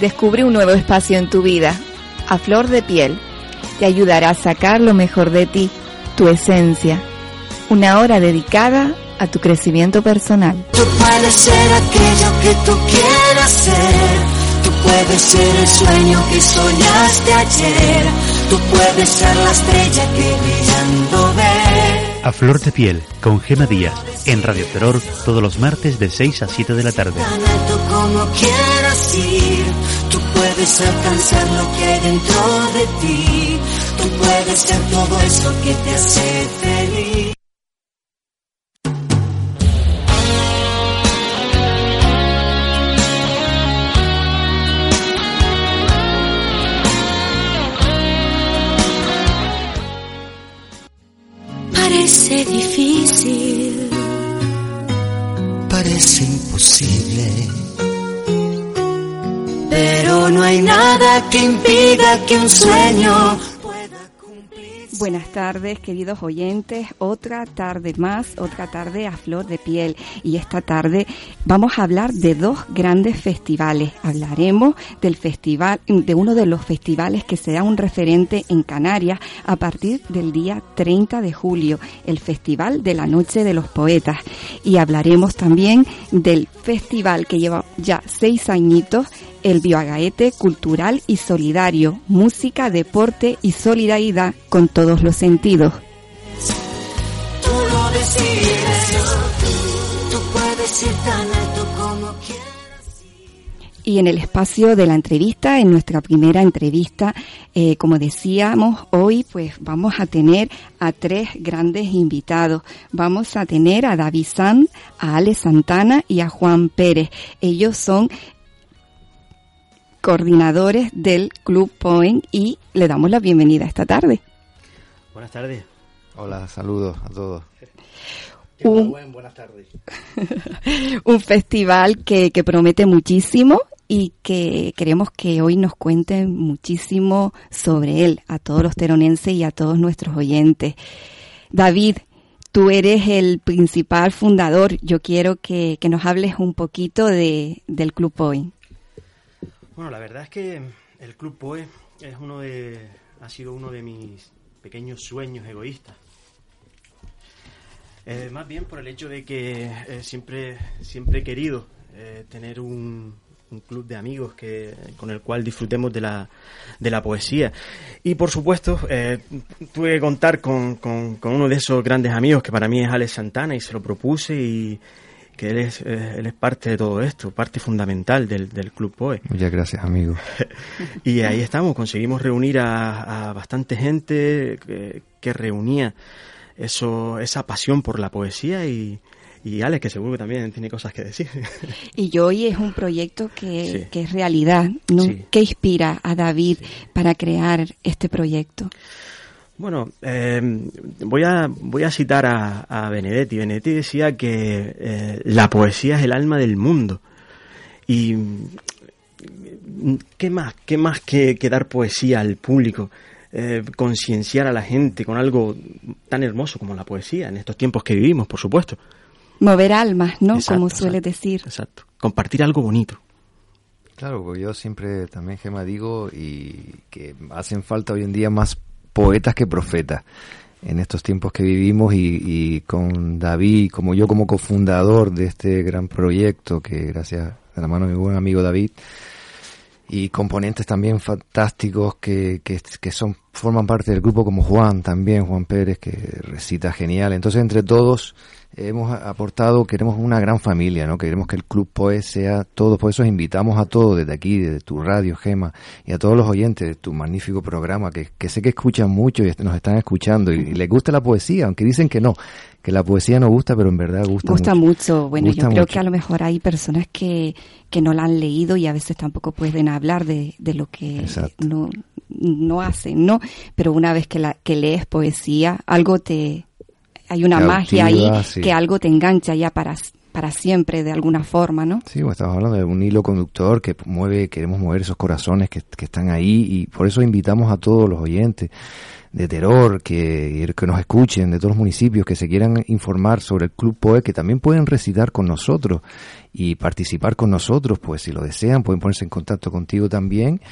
Descubre un nuevo espacio en tu vida. A flor de piel. Te ayudará a sacar lo mejor de ti, tu esencia. Una hora dedicada a tu crecimiento personal. Tú puedes ser aquello que tú quieras ser. Tú puedes ser el sueño que soñaste ayer. Tú puedes ser la estrella que brillando ves. A Flor de Piel, con Gema Díaz, en Radio Terror, todos los martes de 6 a 7 de la tarde. Tan alto como quieras ir. Puedes alcanzar lo que hay dentro de ti. Tú puedes ser todo eso que te hace feliz. Parece difícil, parece imposible, pero no hay nada que impida que un sueño pueda cumplir. Buenas tardes, queridos oyentes. Otra tarde más, otra tarde a flor de piel. Y esta tarde vamos a hablar de dos grandes festivales. Hablaremos del festival, de uno de los festivales que será un referente en Canarias a partir del día 30 de julio, el Festival de la Noche de los Poetas. Y hablaremos también del festival que lleva ya seis añitos el Bioagaete cultural y solidario, música, deporte y solidaridad con todos los sentidos. Tú lo decides, tú puedes ir tan alto como quieras. Y en el espacio de la entrevista, en nuestra primera entrevista, eh, como decíamos, hoy pues vamos a tener a tres grandes invitados. Vamos a tener a David Sanz, a Ale Santana y a Juan Pérez. Ellos son coordinadores del Club Point y le damos la bienvenida esta tarde. Buenas tardes. Hola, saludos a todos. Un, buenas tardes. un festival que, que promete muchísimo y que queremos que hoy nos cuenten muchísimo sobre él, a todos los teronenses y a todos nuestros oyentes. David, tú eres el principal fundador. Yo quiero que, que nos hables un poquito de, del Club Point. Bueno, la verdad es que el Club Poe es uno de, ha sido uno de mis pequeños sueños egoístas. Eh, más bien por el hecho de que eh, siempre, siempre he querido eh, tener un, un club de amigos que, con el cual disfrutemos de la, de la poesía. Y por supuesto, tuve que contar con, con, con uno de esos grandes amigos que para mí es Alex Santana y se lo propuse y que él es, eh, él es parte de todo esto, parte fundamental del, del Club Poe. Muchas gracias, amigo. Y ahí estamos, conseguimos reunir a, a bastante gente que, que reunía eso, esa pasión por la poesía y, y Alex, que seguro que también tiene cosas que decir. Y yo hoy es un proyecto que, Sí. que es realidad. ¿no? Sí. ¿Qué inspira a David para crear este proyecto? Bueno, eh, voy, a, voy a citar a, a Benedetti. Benedetti decía que eh, la poesía es el alma del mundo. Y ¿qué más? ¿Qué más que, que dar poesía al público? Eh, concienciar a la gente con algo tan hermoso como la poesía en estos tiempos que vivimos, por supuesto. Mover almas, ¿no? Exacto, Como suele exacto, decir. Exacto. Compartir algo bonito. Claro, yo siempre también, Gema, digo y que hacen falta hoy en día más poetas que profetas en estos tiempos que vivimos y, con David, como yo como cofundador de este gran proyecto, que gracias a la mano de mi buen amigo David, y componentes también fantásticos que, que, que son forman parte del grupo como Juan también, Juan Pérez, que recita genial. Entonces, entre todos hemos aportado, queremos una gran familia, ¿no? Queremos que el Club Poe sea todo, por eso os invitamos a todos desde aquí, desde tu radio, Gema, y a todos los oyentes de tu magnífico programa, que, que sé que escuchan mucho y nos están escuchando y, y les gusta la poesía, aunque dicen que no, que la poesía no gusta, pero en verdad gusta, gusta mucho. Bueno, Gusta yo creo mucho. que a lo mejor hay personas que, que no la han leído y a veces tampoco pueden hablar de, de lo que Exacto. no, no hacen, ¿no? Pero una vez que, la, que lees poesía, algo te... Hay una magia ahí sí. que algo te engancha ya para, para siempre de alguna forma, ¿no? Sí, pues estamos hablando de un hilo conductor que mueve, queremos mover esos corazones que, que están ahí y por eso invitamos a todos los oyentes de Terror que, que nos escuchen, de todos los municipios que se quieran informar sobre el Club Poe, que también pueden recitar con nosotros y participar con nosotros, pues si lo desean pueden ponerse en contacto contigo también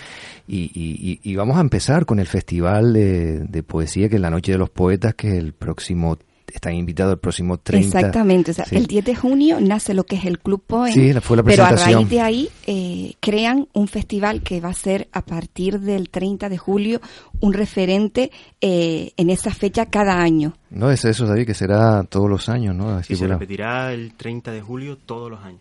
y, y- y- y vamos a empezar con el Festival de, de Poesía que es la Noche de los Poetas, que es el próximo, están invitados el próximo 30. Exactamente, o sea, Sí. el 10 de junio nace lo que es el Club Poem, Sí, fue la pero a presentación. raíz de ahí eh, crean un festival que va a ser a partir del 30 de julio un referente eh, en esa fecha cada año. No, es eso, David, que será todos los años, ¿no? Así Y se repetirá el 30 de julio todos los años.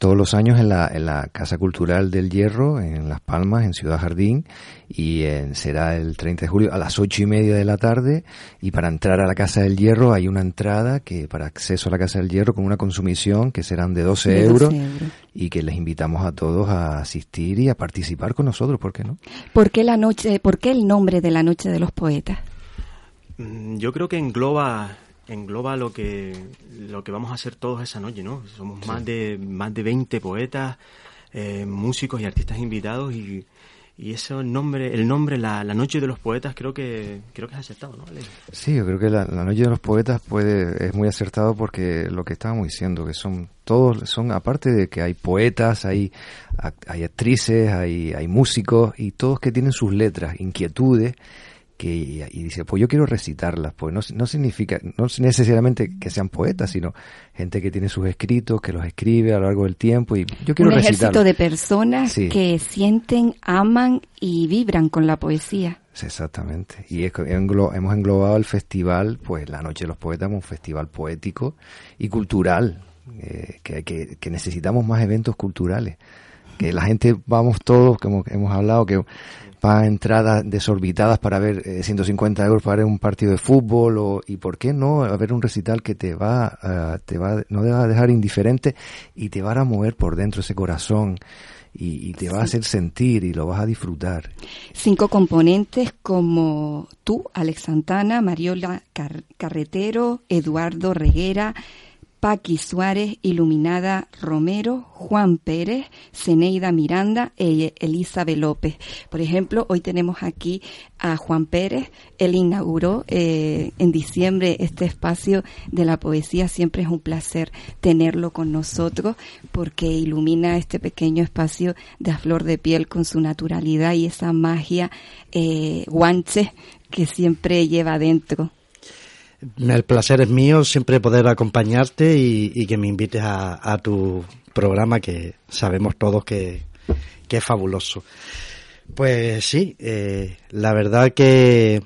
Todos los años en la, en la Casa Cultural del Hierro, en Las Palmas, en Ciudad Jardín, y en- será el 30 de julio a las ocho y media de la tarde. Y para entrar a la Casa del Hierro hay una entrada que para acceso a la Casa del Hierro con una consumición que serán de 12, De 12 euros, euros. y que les invitamos a todos a asistir y a participar con nosotros, ¿por qué no? ¿Por qué, la noche, ¿Por qué el nombre de la Noche de los Poetas? Yo creo que engloba engloba lo que lo que vamos a hacer todos esa noche, ¿no? Somos más de más de 20 poetas, eh, músicos y artistas invitados y, y eso el nombre el nombre la, la noche de los poetas creo que creo que es acertado, ¿no? Ale? Sí, yo creo que la, la noche de los poetas puede es muy acertado porque lo que estábamos diciendo que son todos son aparte de que hay poetas, hay hay actrices, hay hay músicos y todos que tienen sus letras, inquietudes que y, dice, pues yo quiero recitarlas, pues no, no significa no necesariamente que sean poetas, sino gente que tiene sus escritos, que los escribe a lo largo del tiempo y yo quiero un ejército recitarlos. de personas Sí. que sienten, aman y vibran con la poesía. Sí, Exactamente. Y es englo- hemos englobado el festival, pues la Noche de los Poetas, un festival poético y cultural, eh, que, que, que necesitamos más eventos culturales. Que la gente, vamos todos, como hemos hablado, que pagan entradas desorbitadas para ver eh, 150 euros para ver un partido de fútbol o, y por qué no a ver un recital que te va, te va, no te va a dejar indiferente y te va a mover por dentro ese corazón y, y te va a hacer sentir y lo vas a disfrutar. Cinco componentes como tú, Alex Santana, Mariola Car- Carretero, Eduardo Reguera, Paqui Suárez, Iluminada Romero, Juan Pérez, Ceneida Miranda e Elizabeth López. Por ejemplo, hoy tenemos aquí a Juan Pérez. Él inauguró eh, en diciembre este espacio de la poesía. Siempre es un placer tenerlo con nosotros porque ilumina este pequeño espacio de a flor de piel con su naturalidad y esa magia eh, guanche que siempre lleva adentro. El placer es mío siempre poder acompañarte y, que me invites a, tu programa que sabemos todos que, es fabuloso. Pues sí, eh, la verdad que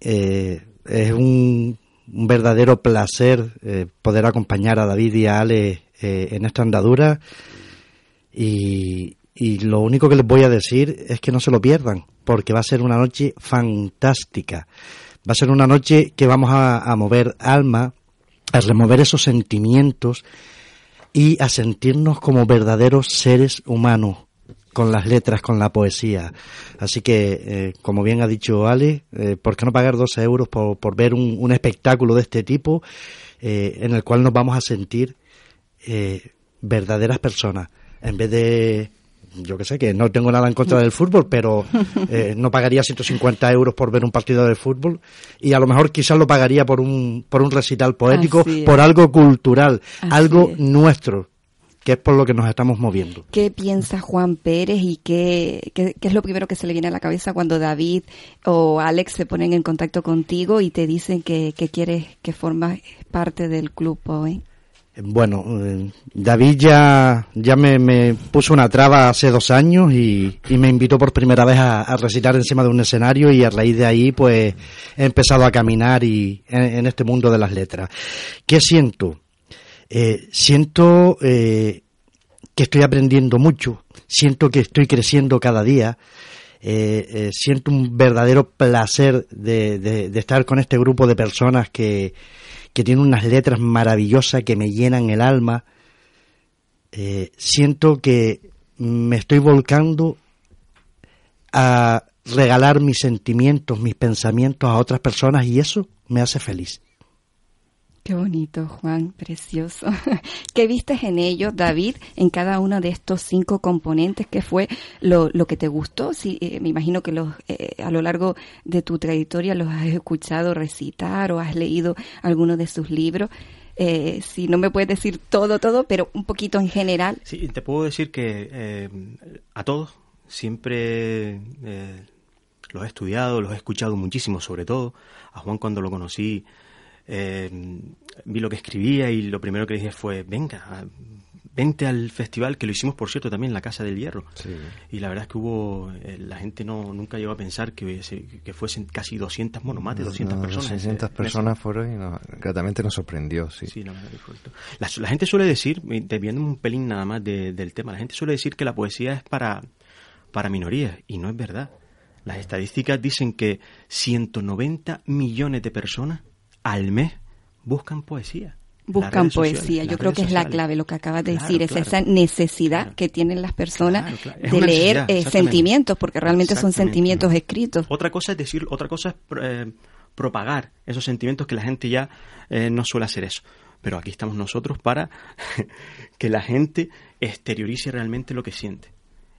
eh, es un, un verdadero placer eh, poder acompañar a David y a Ale eh, en esta andadura y, y lo único que les voy a decir es que no se lo pierdan porque va a ser una noche fantástica. Va a ser una noche que vamos a, mover alma, a remover esos sentimientos y a sentirnos como verdaderos seres humanos con las letras, con la poesía. Así que, eh, como bien ha dicho Ale, eh, ¿por qué no pagar 12 euros por, por ver un, un espectáculo de este tipo eh, en el cual nos vamos a sentir verdaderas personas en vez de yo que sé, que no tengo nada en contra del fútbol, pero eh, no pagaría 150 euros por ver un partido de fútbol y a lo mejor quizás lo pagaría por un, por un recital poético, por algo cultural, Así algo es. nuestro, que es por lo que nos estamos moviendo. ¿Qué piensa Juan Pérez y qué, qué, qué es lo primero que se le viene a la cabeza cuando David o Alex se ponen en contacto contigo y te dicen que, que quieres que formas parte del club Poe? Bueno, eh, David ya, me, puso una traba hace dos años y, y me invitó por primera vez a, recitar encima de un escenario y a raíz de ahí pues he empezado a caminar y en, este mundo de las letras. ¿Qué siento? Eh, siento eh, que estoy aprendiendo mucho, siento que estoy creciendo cada día, eh, eh, siento un verdadero placer de, de- de estar con este grupo de personas que, que tiene unas letras maravillosas que me llenan el alma. Eh, siento que me estoy volcando a regalar mis sentimientos, mis pensamientos a otras personas y eso me hace feliz. Qué bonito, Juan, precioso. ¿Qué viste en ellos, David, en cada uno de estos cinco componentes? ¿Qué fue lo, lo que te gustó? Sí, eh, me imagino que los, eh, a lo largo de tu trayectoria los has escuchado recitar o has leído algunos de sus libros. Eh, si no me puedes decir todo, todo, pero un poquito en general. Sí, te puedo decir que a todos siempre los he estudiado, los he escuchado muchísimo, sobre todo. A Juan cuando lo conocí eh, vi lo que escribía y lo primero que le dije fue, venga, vente al festival, que lo hicimos, por cierto, también en la Casa del Hierro. Y la verdad es que hubo, eh, la gente no nunca llegó a pensar que, que fuesen casi 200, bueno, más de 200 personas. 200 personas fueron y gratamente nos sorprendió, sí. sí la, la, la, gente suele decir, viendo un pelín nada más del tema, la gente suele decir que la poesía es para, para minorías, y no es verdad. Las estadísticas dicen que 190 millones de personas al mes buscan poesía. Buscan poesía, yo creo que es la clave, lo que acabas de decir, es esa necesidad que tienen las personas de leer eh, sentimientos, porque realmente son sentimientos escritos. Otra cosa es decir, otra cosa es eh, propagar esos sentimientos que la gente ya eh, no suele hacer eso. Pero aquí estamos nosotros para que la gente exteriorice realmente lo que siente.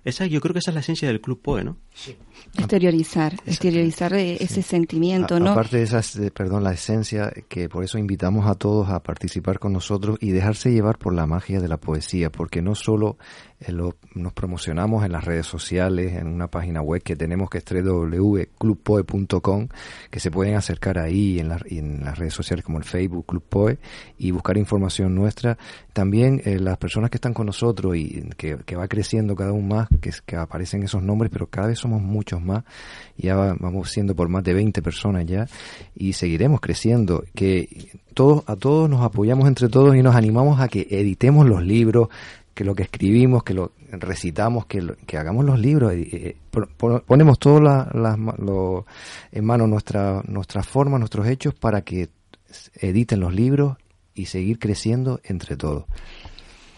Esa, yo creo que esa es la esencia del Club POE, ¿no? Sí. Exteriorizar, exteriorizar ese sentimiento, ¿no? Aparte de esa, perdón, la esencia, que por eso invitamos a todos a participar con nosotros y dejarse llevar por la magia de la poesía, porque no solo eh, nos promocionamos en las redes sociales, en una página web que tenemos que es www.clubpoe.com, que se pueden acercar ahí en, en, las redes sociales como el Facebook Club Poe y buscar información nuestra. También eh, las personas que están con nosotros y que, que va creciendo cada uno más, que, que, aparecen esos nombres, pero cada vez somos muchos más. Ya vamos siendo por más de 20 personas ya y seguiremos creciendo. Que todos, a todos nos apoyamos entre todos y nos animamos a que editemos los libros, que lo que escribimos, que lo recitamos, que, que hagamos los libros, eh, ponemos todo la, en mano nuestra, nuestra forma, nuestros hechos para que editen los libros y seguir creciendo entre todos.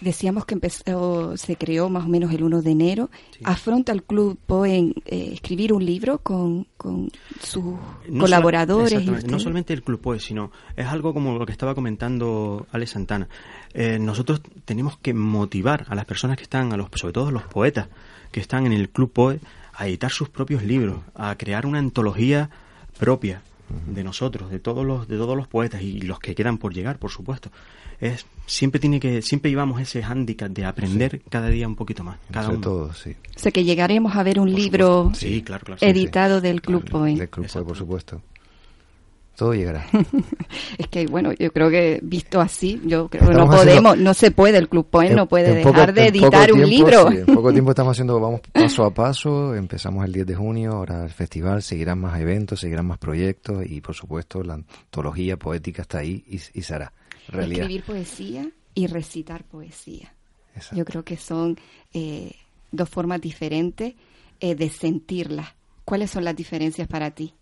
Decíamos que empezó, se creó más o menos el 1 de enero. ¿Afronta el club Poe eh, escribir un libro con, con sus colaboradores? no solamente el club Poe, sino es algo como lo que estaba comentando Ale Santana. Eh, nosotros tenemos que motivar a las personas que están, a los, sobre todo a los poetas que están en el club Poe, a editar sus propios libros, a crear una antología propia de nosotros, de todos los, de todos los poetas y los que quedan por llegar, por supuesto es siempre tiene que siempre llevamos ese hándicap de aprender cada día un poquito más cada todo sí. Sé que llegaremos a ver un libro editado del Club Point del Club Point por supuesto. Todo llegará. es que bueno, yo creo que visto así, yo creo que no podemos, no se puede, el Club Point no puede dejar de editar un libro. en poco tiempo estamos haciendo, vamos paso a paso, empezamos el 10 de junio, ahora el festival, seguirán más eventos, seguirán más proyectos y por supuesto la antología poética está ahí y, y se Escribir poesía y recitar poesía. Yo creo que son eh, dos formas diferentes eh, de sentirla. ¿Cuáles son las diferencias para ti?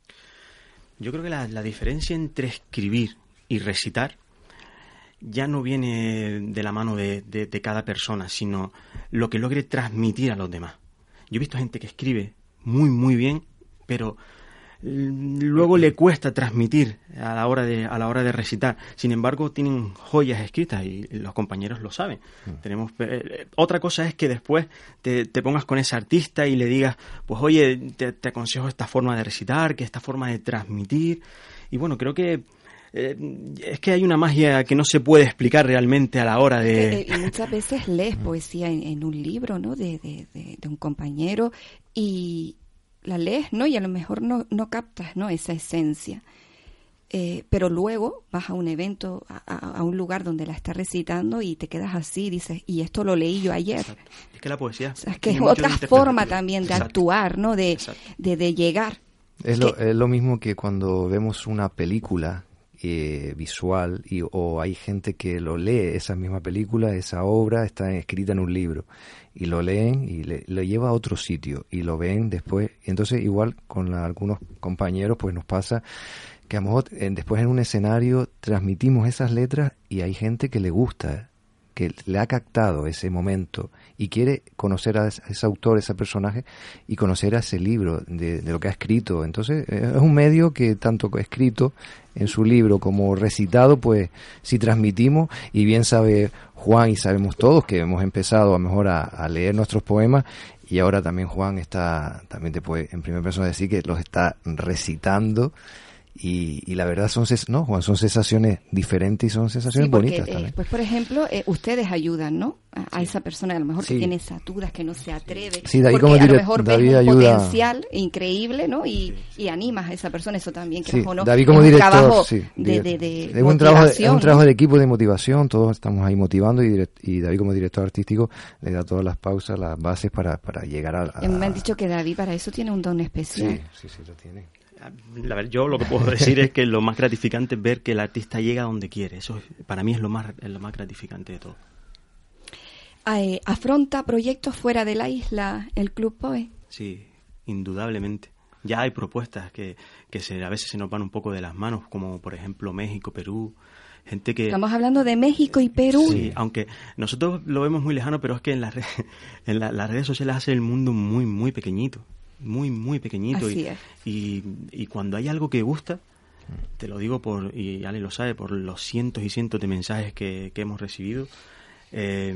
Yo creo que la, diferencia entre escribir y recitar ya no viene de la mano de, de, cada persona, sino lo que logre transmitir a los demás. Yo he visto gente que escribe muy, muy bien, pero luego le cuesta transmitir a la hora de a la hora de recitar sin embargo tienen joyas escritas y los compañeros lo saben mm. tenemos eh, eh, otra cosa es que después te, pongas con ese artista y le digas pues oye te, aconsejo esta forma de recitar que esta forma de transmitir y bueno creo que eh, es que hay una magia que no se puede explicar realmente a la hora de... y muchas veces lees poesía en, un libro, ¿no? De, de, un compañero y, la lees, ¿no? Y a lo mejor no, no captas, ¿no? Esa esencia. Eh, pero luego vas a un evento, a, un lugar donde la estás recitando y te quedas así, dices, y esto lo leí yo ayer. Es que la poesía. es que es otra forma también de actuar, ¿no? De, de, llegar. Es lo, es lo mismo que cuando vemos una película eh, visual y, o hay gente que lo lee, esa misma película, esa obra está escrita en un libro y lo leen y le, lo lleva a otro sitio y lo ven después. Entonces igual con algunos compañeros pues nos pasa que a lo mejor después en un escenario transmitimos esas letras y hay gente que le gusta, que le ha captado ese momento y quiere conocer a ese autor, ese personaje y conocer a ese libro de, lo que ha escrito. Entonces eh, es un medio que tanto escrito en su libro como recitado, pues si transmitimos y bien sabe Juan y sabemos todos que hemos empezado a mejor a leer nuestros poemas y ahora también Juan está, también te puede en primera persona decir que los está recitando y, la verdad son, no, Juan, son sensaciones diferentes y son sensaciones bonitas eh, pues, por ejemplo, eh, ustedes ayudan, ¿no? A, esa persona a lo mejor que tiene esaturas, que no se atreve. Sí, David como a lo mejor David un potencial increíble, ¿no? Y, y, animas a esa persona, eso también, que ¿no? David como director, sí. De, de, es, un trabajo, es un trabajo de equipo de motivación, todos estamos ahí motivando y, y David como director artístico le da todas las pausas, las bases para, para llegar a, a... Me han dicho que David para eso tiene un don especial. Sí, sí, sí, lo tiene la, yo lo que puedo decir es que lo más gratificante es ver que el artista llega a donde quiere. Eso para mí es lo más, lo más gratificante de todo. ¿Afronta proyectos fuera de la isla el Club POE? Sí, indudablemente. Ya hay propuestas que, que se, a veces se nos van un poco de las manos, como por ejemplo México, Perú, gente que... Estamos hablando de México y Perú. Sí, aunque nosotros lo vemos muy lejano, pero es que en, las en las redes sociales hace el mundo muy, muy pequeñito muy, muy pequeñito. y, y, cuando hay algo que gusta, te lo digo por, y Ale lo sabe, por los cientos y cientos de mensajes que, que hemos recibido, eh,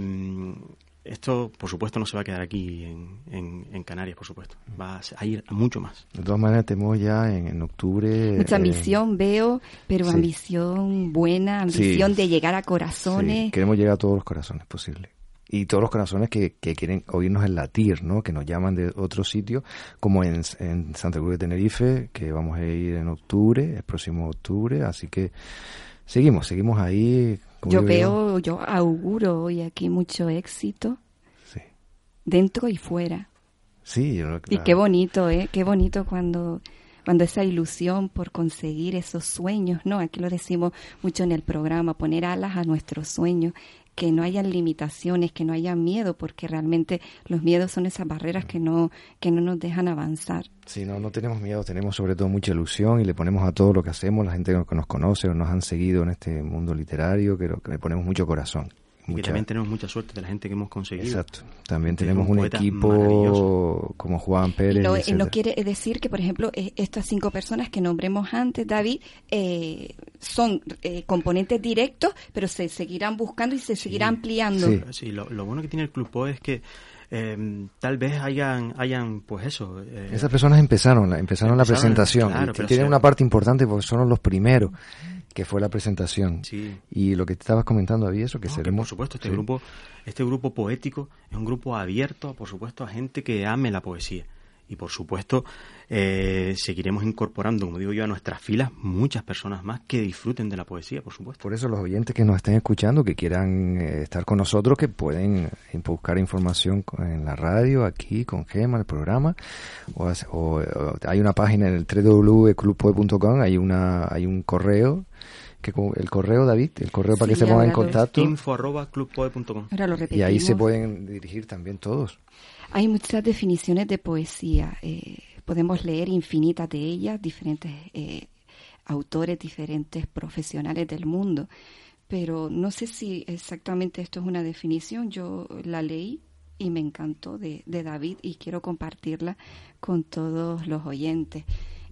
esto, por supuesto, no se va a quedar aquí en, en, Canarias, por supuesto. Va a ir a mucho más. De todas maneras, tenemos ya en, octubre... Mucha eh, ambición veo, pero ambición buena, ambición de llegar a corazones. Queremos llegar a todos los corazones posibles y todos los corazones que, que, quieren oírnos en latir, ¿no? Que nos llaman de otro sitio, como en, en, Santa Cruz de Tenerife, que vamos a ir en octubre, el próximo octubre, así que seguimos, seguimos ahí. Yo veo, yo auguro hoy aquí mucho éxito, sí. dentro y fuera. Sí, yo Y qué bonito, ¿eh? Qué bonito cuando cuando esa ilusión por conseguir esos sueños, ¿no? Aquí lo decimos mucho en el programa, poner alas a nuestros sueños, que no hayan limitaciones, que no haya miedo, porque realmente los miedos son esas barreras que no, que no nos dejan avanzar. Sí, no, no tenemos miedo, tenemos sobre todo mucha ilusión y le ponemos a todo lo que hacemos, la gente que nos conoce o nos han seguido en este mundo literario, que, que le ponemos mucho corazón. Y también tenemos mucha suerte de la gente que hemos conseguido. Exacto. También tenemos un equipo como Juan Pérez. No, no, quiere decir que, por ejemplo, e, estas cinco personas que nombremos antes, David, eh, son eh, componentes directos, pero se seguirán buscando y se seguirá ampliando. Sí, lo, bueno que tiene el Club PO es que em, tal vez hayan, hayan pues eso. Eh, Esas personas empezaron, empezaron, la presentación. tienen una parte importante porque son los primeros que fue la presentación. Y lo que te estabas comentando, había eso que seremos... por supuesto, este grupo este grupo poético es un grupo abierto, por supuesto, a gente que ame la poesía. Y por supuesto, eh, seguiremos incorporando, como digo yo, a nuestras filas muchas personas más que disfruten de la poesía, por supuesto. Por eso los oyentes que nos estén escuchando, que quieran eh, estar con nosotros, que pueden buscar información en la radio, aquí con Gema, el programa, o, hay una página en el www.clubpoe.com, hay, una, hay un correo que el correo David, el correo para que se pongan en contacto. Info Y ahí se pueden dirigir también todos. Hay muchas definiciones de poesía. Eh, podemos leer infinitas de ellas, diferentes eh, autores, diferentes profesionales del mundo. Pero no sé si exactamente esto es una definición. Yo la leí y me encantó de, de David y quiero compartirla con todos los oyentes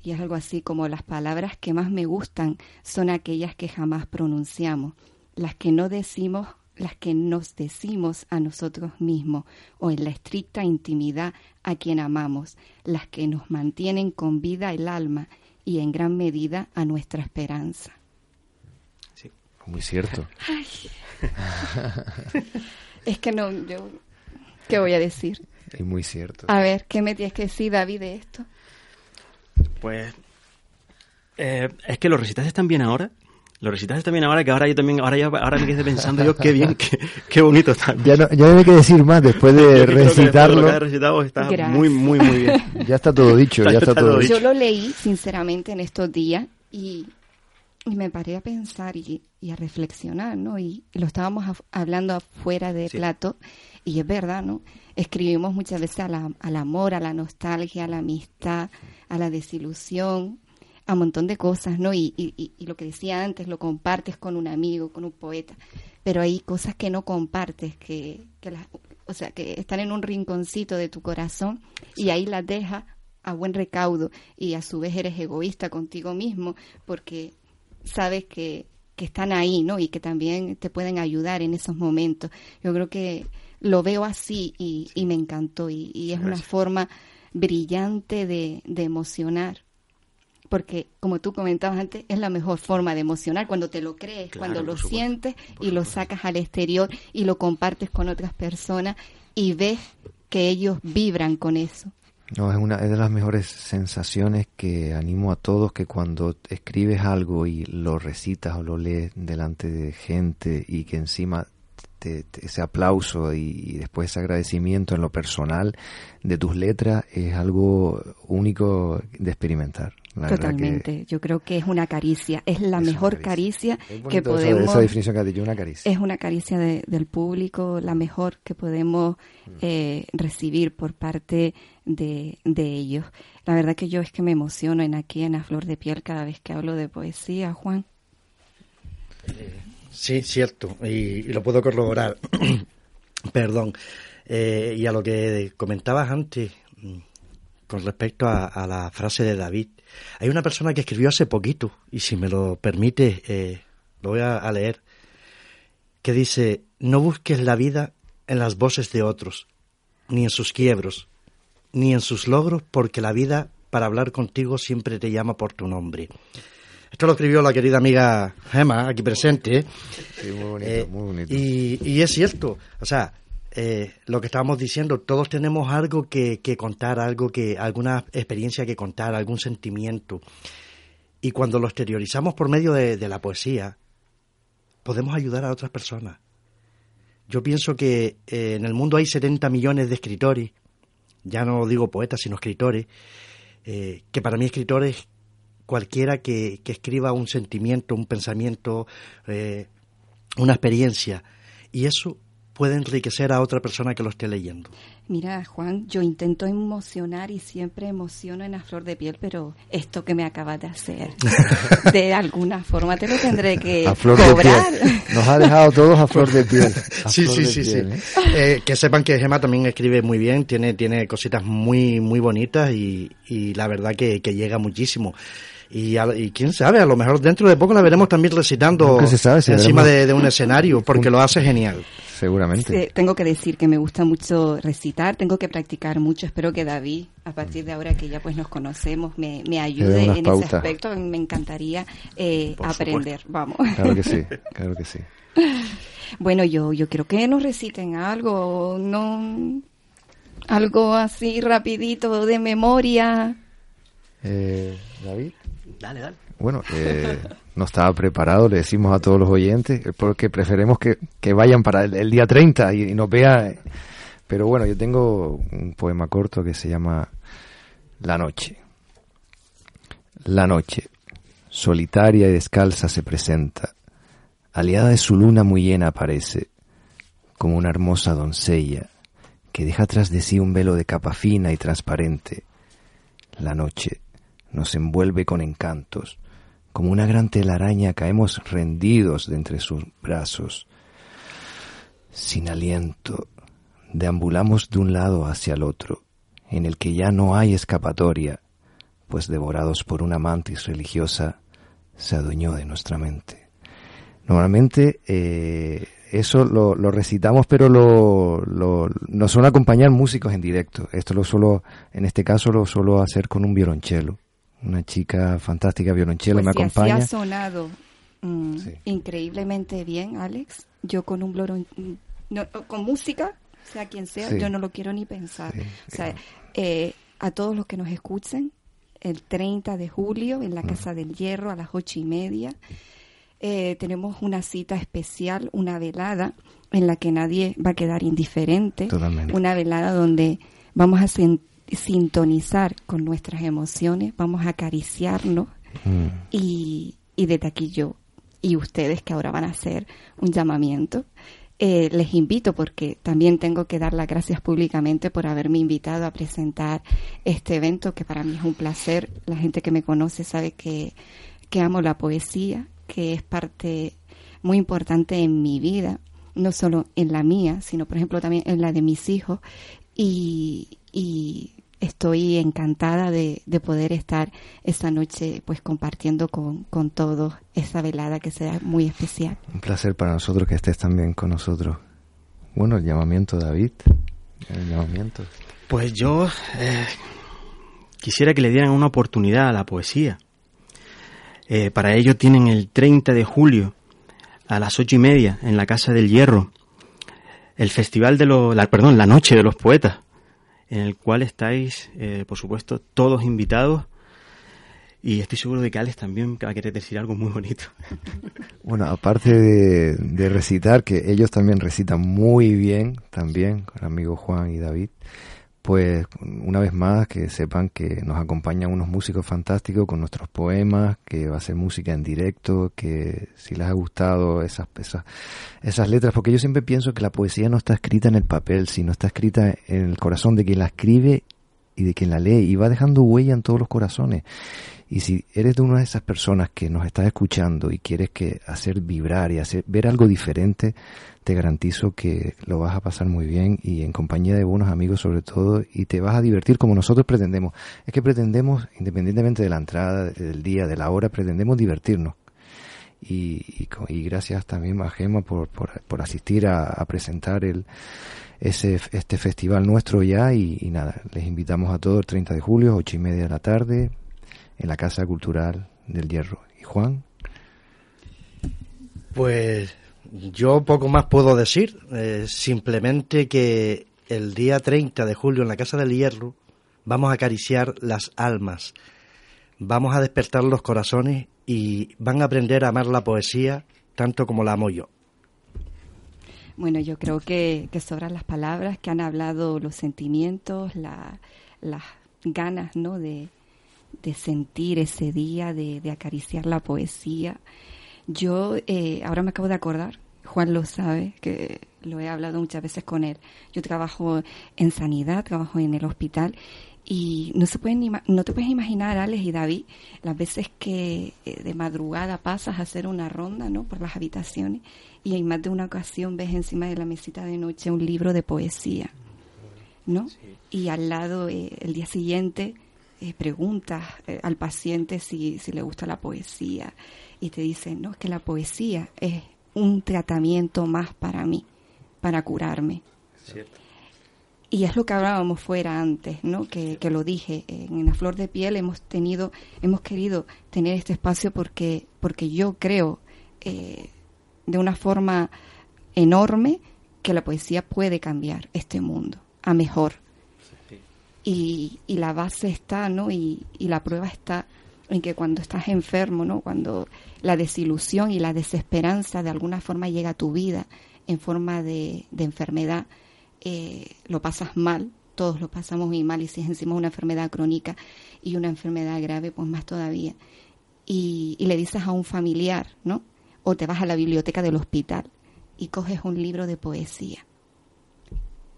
y es algo así como las palabras que más me gustan son aquellas que jamás pronunciamos, las que no decimos, las que nos decimos a nosotros mismos o en la estricta intimidad a quien amamos, las que nos mantienen con vida el alma y en gran medida a nuestra esperanza. Sí, muy cierto. es que no, yo, ¿qué voy a decir? Es muy cierto. A ver, ¿qué me tienes que decir, David, de esto? Pues eh, es que los recitales están bien ahora. Los recitales están bien ahora que ahora yo también, ahora ya, ahora me quedé pensando yo qué bien, qué, bonito está. Ya no, ya no hay que decir más después de recitarlo. Lo que recitado está muy, muy, muy bien. Ya está todo dicho, ya, está, todo dicho. Yo lo leí sinceramente en estos días y, me paré a pensar y, a reflexionar, ¿no? Y, lo estábamos hablando afuera de plato y es verdad, ¿no? Escribimos muchas veces al amor, a la nostalgia, a la amistad, a la desilusión, a un montón de cosas, ¿no? Y, y, lo que decía antes, lo compartes con un amigo, con un poeta, pero hay cosas que no compartes, que, o sea, que están en un rinconcito de tu corazón y ahí las dejas a buen recaudo y a su vez eres egoísta contigo mismo porque sabes que, que están ahí, ¿no? Y que también te pueden ayudar en esos momentos. Yo creo que lo veo así y, y me encantó y, y es una forma brillante de, de emocionar porque como tú comentabas antes, es la mejor forma de emocionar cuando te lo crees, Claro, cuando lo supuesto, sientes y lo sacas al exterior y lo compartes con otras personas y ves que ellos vibran con eso. No, es una es de las mejores sensaciones que animo a todos que cuando escribes algo y lo recitas o lo lees delante de gente y que encima te- te- ese aplauso y, y después ese agradecimiento en lo personal de tus letras es algo único de experimentar. La verdad que Totalmente. Yo creo que es una caricia, es la es mejor caricia, Es que eso- podemos esa definición que has dicho, una caricia. es una caricia de- del público, la mejor que podemos Mm. eh, recibir por parte de, de ellos. La verdad que yo es que me emociono en aquí en la flor de piel cada vez que hablo de poesía, Juan. Sí, cierto, y, lo puedo corroborar. Perdón. Eh, y a lo que comentabas antes, mm, con respecto a, la frase de David, hay una persona que escribió hace poquito, y si me lo permite, eh, lo voy a leer, que dice, no busques la vida en las voces de otros, ni en sus quiebros, ni en sus logros, porque la vida, para hablar contigo, siempre te llama por tu nombre. Esto lo escribió la querida amiga Gemma, aquí presente. Sí, muy bonito, Eh, muy bonito. Y, y es cierto, o sea, eh, lo que estábamos diciendo, todos tenemos algo que, que contar, algo que, alguna experiencia que contar, algún sentimiento. Y cuando lo exteriorizamos por medio de, de la poesía, podemos ayudar a otras personas. Yo pienso que eh, en el mundo hay 70 millones de escritores, ya no digo poetas, sino escritores, eh, que para mí escritor es cualquiera que, que escriba un sentimiento, un pensamiento, eh, una experiencia, y eso puede enriquecer a otra persona que lo esté leyendo. Mira, Juan, yo intento emocionar y siempre emociono en la flor de piel, pero esto que me acabas de hacer, de alguna forma te lo tendré que a flor cobrar. de piel. Nos ha dejado todos a flor de piel. A Sí, flor sí, de sí, sí. piel, ¿eh? Eh, que sepan que Gemma también escribe muy bien, tiene, tiene cositas muy, muy bonitas y, y la verdad que, que llega muchísimo. Y, a- y quién sabe, a lo mejor dentro de poco la veremos también recitando se sabe si encima de, de un escenario, porque lo hace genial. Seguramente. Sí, tengo que decir que me gusta mucho recitar, tengo que practicar mucho. Espero que David, a partir de ahora que ya pues nos conocemos, me, me ayude en pautas. ese aspecto. Me encantaría eh, aprender. Vamos. Claro que sí, claro que sí. Bueno, yo, yo quiero que nos reciten algo, no algo así rapidito de memoria. Eh, David. Dale, dale. Bueno, eh, no estaba preparado, le decimos a todos los oyentes, eh, porque preferemos que, que vayan para el, el día 30 y, y nos vean. Pero bueno, yo tengo un poema corto que se llama La noche. La noche, solitaria y descalza se presenta, aliada de su luna muy llena aparece, como una hermosa doncella que deja tras de sí un velo de capa fina y transparente. La noche nos envuelve con encantos, como una gran telaraña caemos rendidos de entre sus brazos. Sin aliento, deambulamos de un lado hacia el otro, en el que ya no hay escapatoria, pues devorados por una mantis religiosa, se adueñó de nuestra mente. Normalmente eh, eso lo, recitamos, pero lo, lo, nos suelen acompañar músicos en directo. Esto lo suelo, en este caso lo suelo hacer con un violonchelo. Una chica fantástica violonchelo me Pues así acompaña. ha sonado mm, Sí. increíblemente bien, Alex. Yo con un bloro, no, con música, sea quien sea, Sí. yo no lo quiero ni pensar. Sí, o sea, eh, a todos los que nos escuchen, el 30 de julio en la Casa del Hierro a las ocho y media, eh, tenemos una cita especial, una velada en la que nadie va a quedar indiferente. Totalmente. Una velada donde vamos a sintonizar con nuestras emociones, vamos a acariciarnos Mm. y, y desde aquí yo y ustedes que ahora van a hacer un llamamiento, eh, les invito, porque también tengo que dar las gracias públicamente por haberme invitado a presentar este evento, que para mí es un placer. La gente que me conoce sabe que, que amo la poesía, que es parte muy importante en mi vida, no solo en la mía, sino por ejemplo también en la de mis hijos. Y, y estoy encantada de, de, poder estar esta noche pues compartiendo con, con todos esa velada que sea muy especial. Un placer para nosotros que estés también con nosotros. Bueno, el llamamiento, David. El llamamiento. Pues yo eh, quisiera que le dieran una oportunidad a la poesía. Eh, para ello tienen el 30 de julio a las ocho y media en la Casa del Hierro el festival de los, la, perdón, la Noche de los Poetas en el cual estáis, eh, por supuesto, todos invitados. Y estoy seguro de que Alex también va a querer decir algo muy bonito. Bueno, aparte de, de recitar, que ellos también recitan muy bien, también, con el amigo Juan y David, pues una vez más que sepan que nos acompañan unos músicos fantásticos con nuestros poemas, que va a ser música en directo, que si les ha gustado esas, esas, esas letras, porque yo siempre pienso que la poesía no está escrita en el papel, sino está escrita en el corazón de quien la escribe y de quien la lee y va dejando huella en todos los corazones. Y si eres de una de esas personas que nos estás escuchando y quieres que hacer vibrar y hacer ver algo diferente, te garantizo que lo vas a pasar muy bien y en compañía de buenos amigos sobre todo y te vas a divertir como nosotros pretendemos. Es que pretendemos, independientemente de la entrada, del día, de la hora, pretendemos divertirnos. Y, y, gracias también a Gema por, por, por asistir a, a, presentar el, ese, este festival nuestro ya y, y, nada, les invitamos a todos el 30 de julio, ocho y media de la tarde, en la Casa Cultural del Hierro. ¿Y Juan? Pues yo poco más puedo decir, eh, simplemente que el día 30 de julio en la Casa del Hierro vamos a acariciar las almas, vamos a despertar los corazones y van a aprender a amar la poesía tanto como la amo yo. Bueno, yo creo que, que sobran las palabras que han hablado los sentimientos, la, las ganas ¿no? de, de sentir ese día, de, de acariciar la poesía. Yo eh, ahora me acabo de acordar, Juan lo sabe, que lo he hablado muchas veces con él. Yo trabajo en sanidad, trabajo en el hospital y no se pueden no te puedes imaginar Alex y David las veces que eh, de madrugada pasas a hacer una ronda, ¿no? por las habitaciones y en más de una ocasión ves encima de la mesita de noche un libro de poesía, ¿no? Y al lado eh, el día siguiente eh, preguntas eh, al paciente si, si le gusta la poesía y te dicen, no, es que la poesía es un tratamiento más para mí, para curarme. Y es lo que hablábamos fuera antes, ¿no? Que, que, lo dije, en la flor de piel hemos tenido, hemos querido tener este espacio porque, porque yo creo eh, de una forma enorme que la poesía puede cambiar este mundo a mejor y, y la base está, ¿no? Y, la prueba está en que cuando estás enfermo, ¿no? Cuando la desilusión y la desesperanza de alguna forma llega a tu vida en forma de, enfermedad, eh, lo pasas mal, todos lo pasamos muy mal y si es encima una enfermedad crónica y una enfermedad grave, pues más todavía. Y le dices a un familiar, ¿no? O te vas a la biblioteca del hospital y coges un libro de poesía.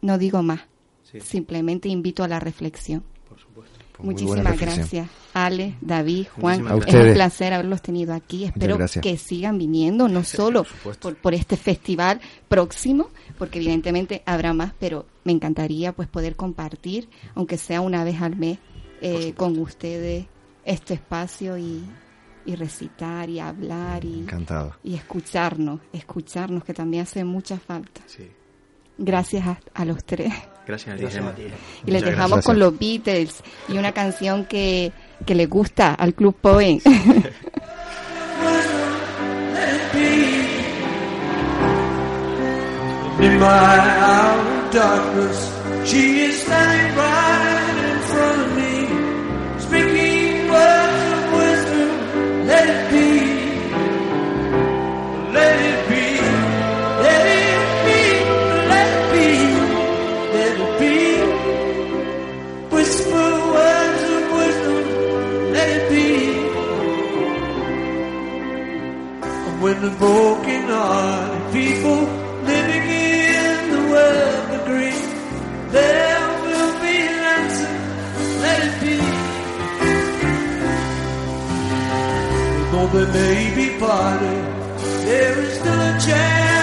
No digo más Sí. Simplemente invito a la reflexión. Por supuesto. Muchísimas gracias, Ale, David, Juan. Es un placer haberlos tenido aquí. Espero que sigan viniendo, no solo por, por, por, este festival próximo, porque evidentemente habrá más, pero me encantaría pues poder compartir, aunque sea una vez al mes, eh, con ustedes este espacio y, y recitar y hablar y, Encantado. y escucharnos, escucharnos, que también hace mucha falta. Sí. Gracias a, a los tres. Gracias a ti, Gracias a ti. Y les dejamos gracias. con los Beatles y una canción que, que le gusta al Club Poen. In my hour of darkness, she is standing right The broken hearted people living in the world of grief. There will be an answer, let it be. Though there may be parted, there is still a chance.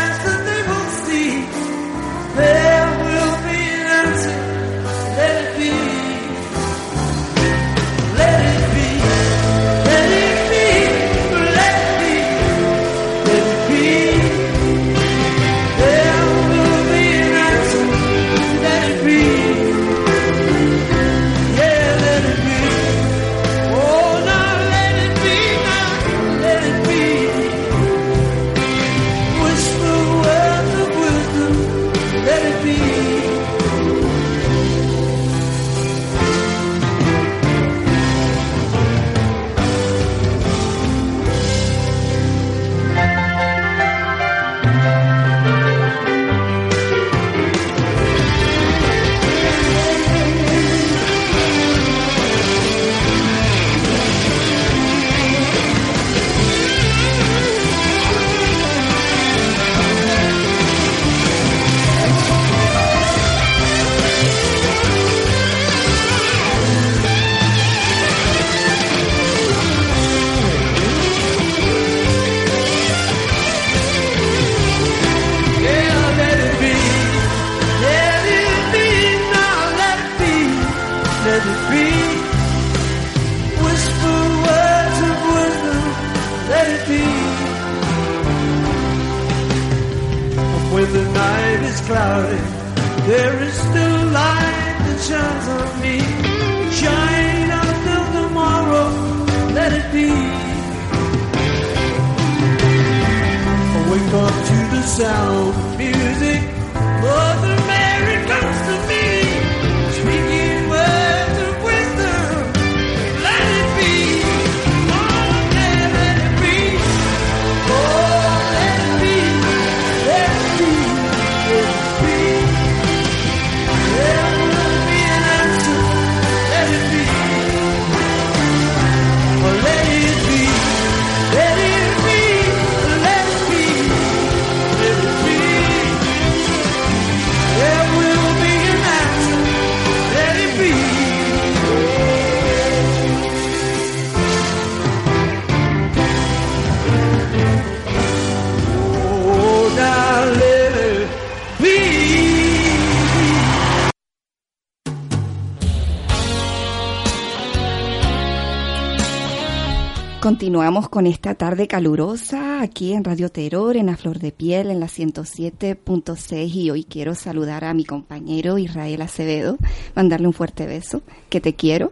Continuamos con esta tarde calurosa aquí en Radio Terror, en la Flor de Piel, en la 107.6 y hoy quiero saludar a mi compañero Israel Acevedo, mandarle un fuerte beso, que te quiero.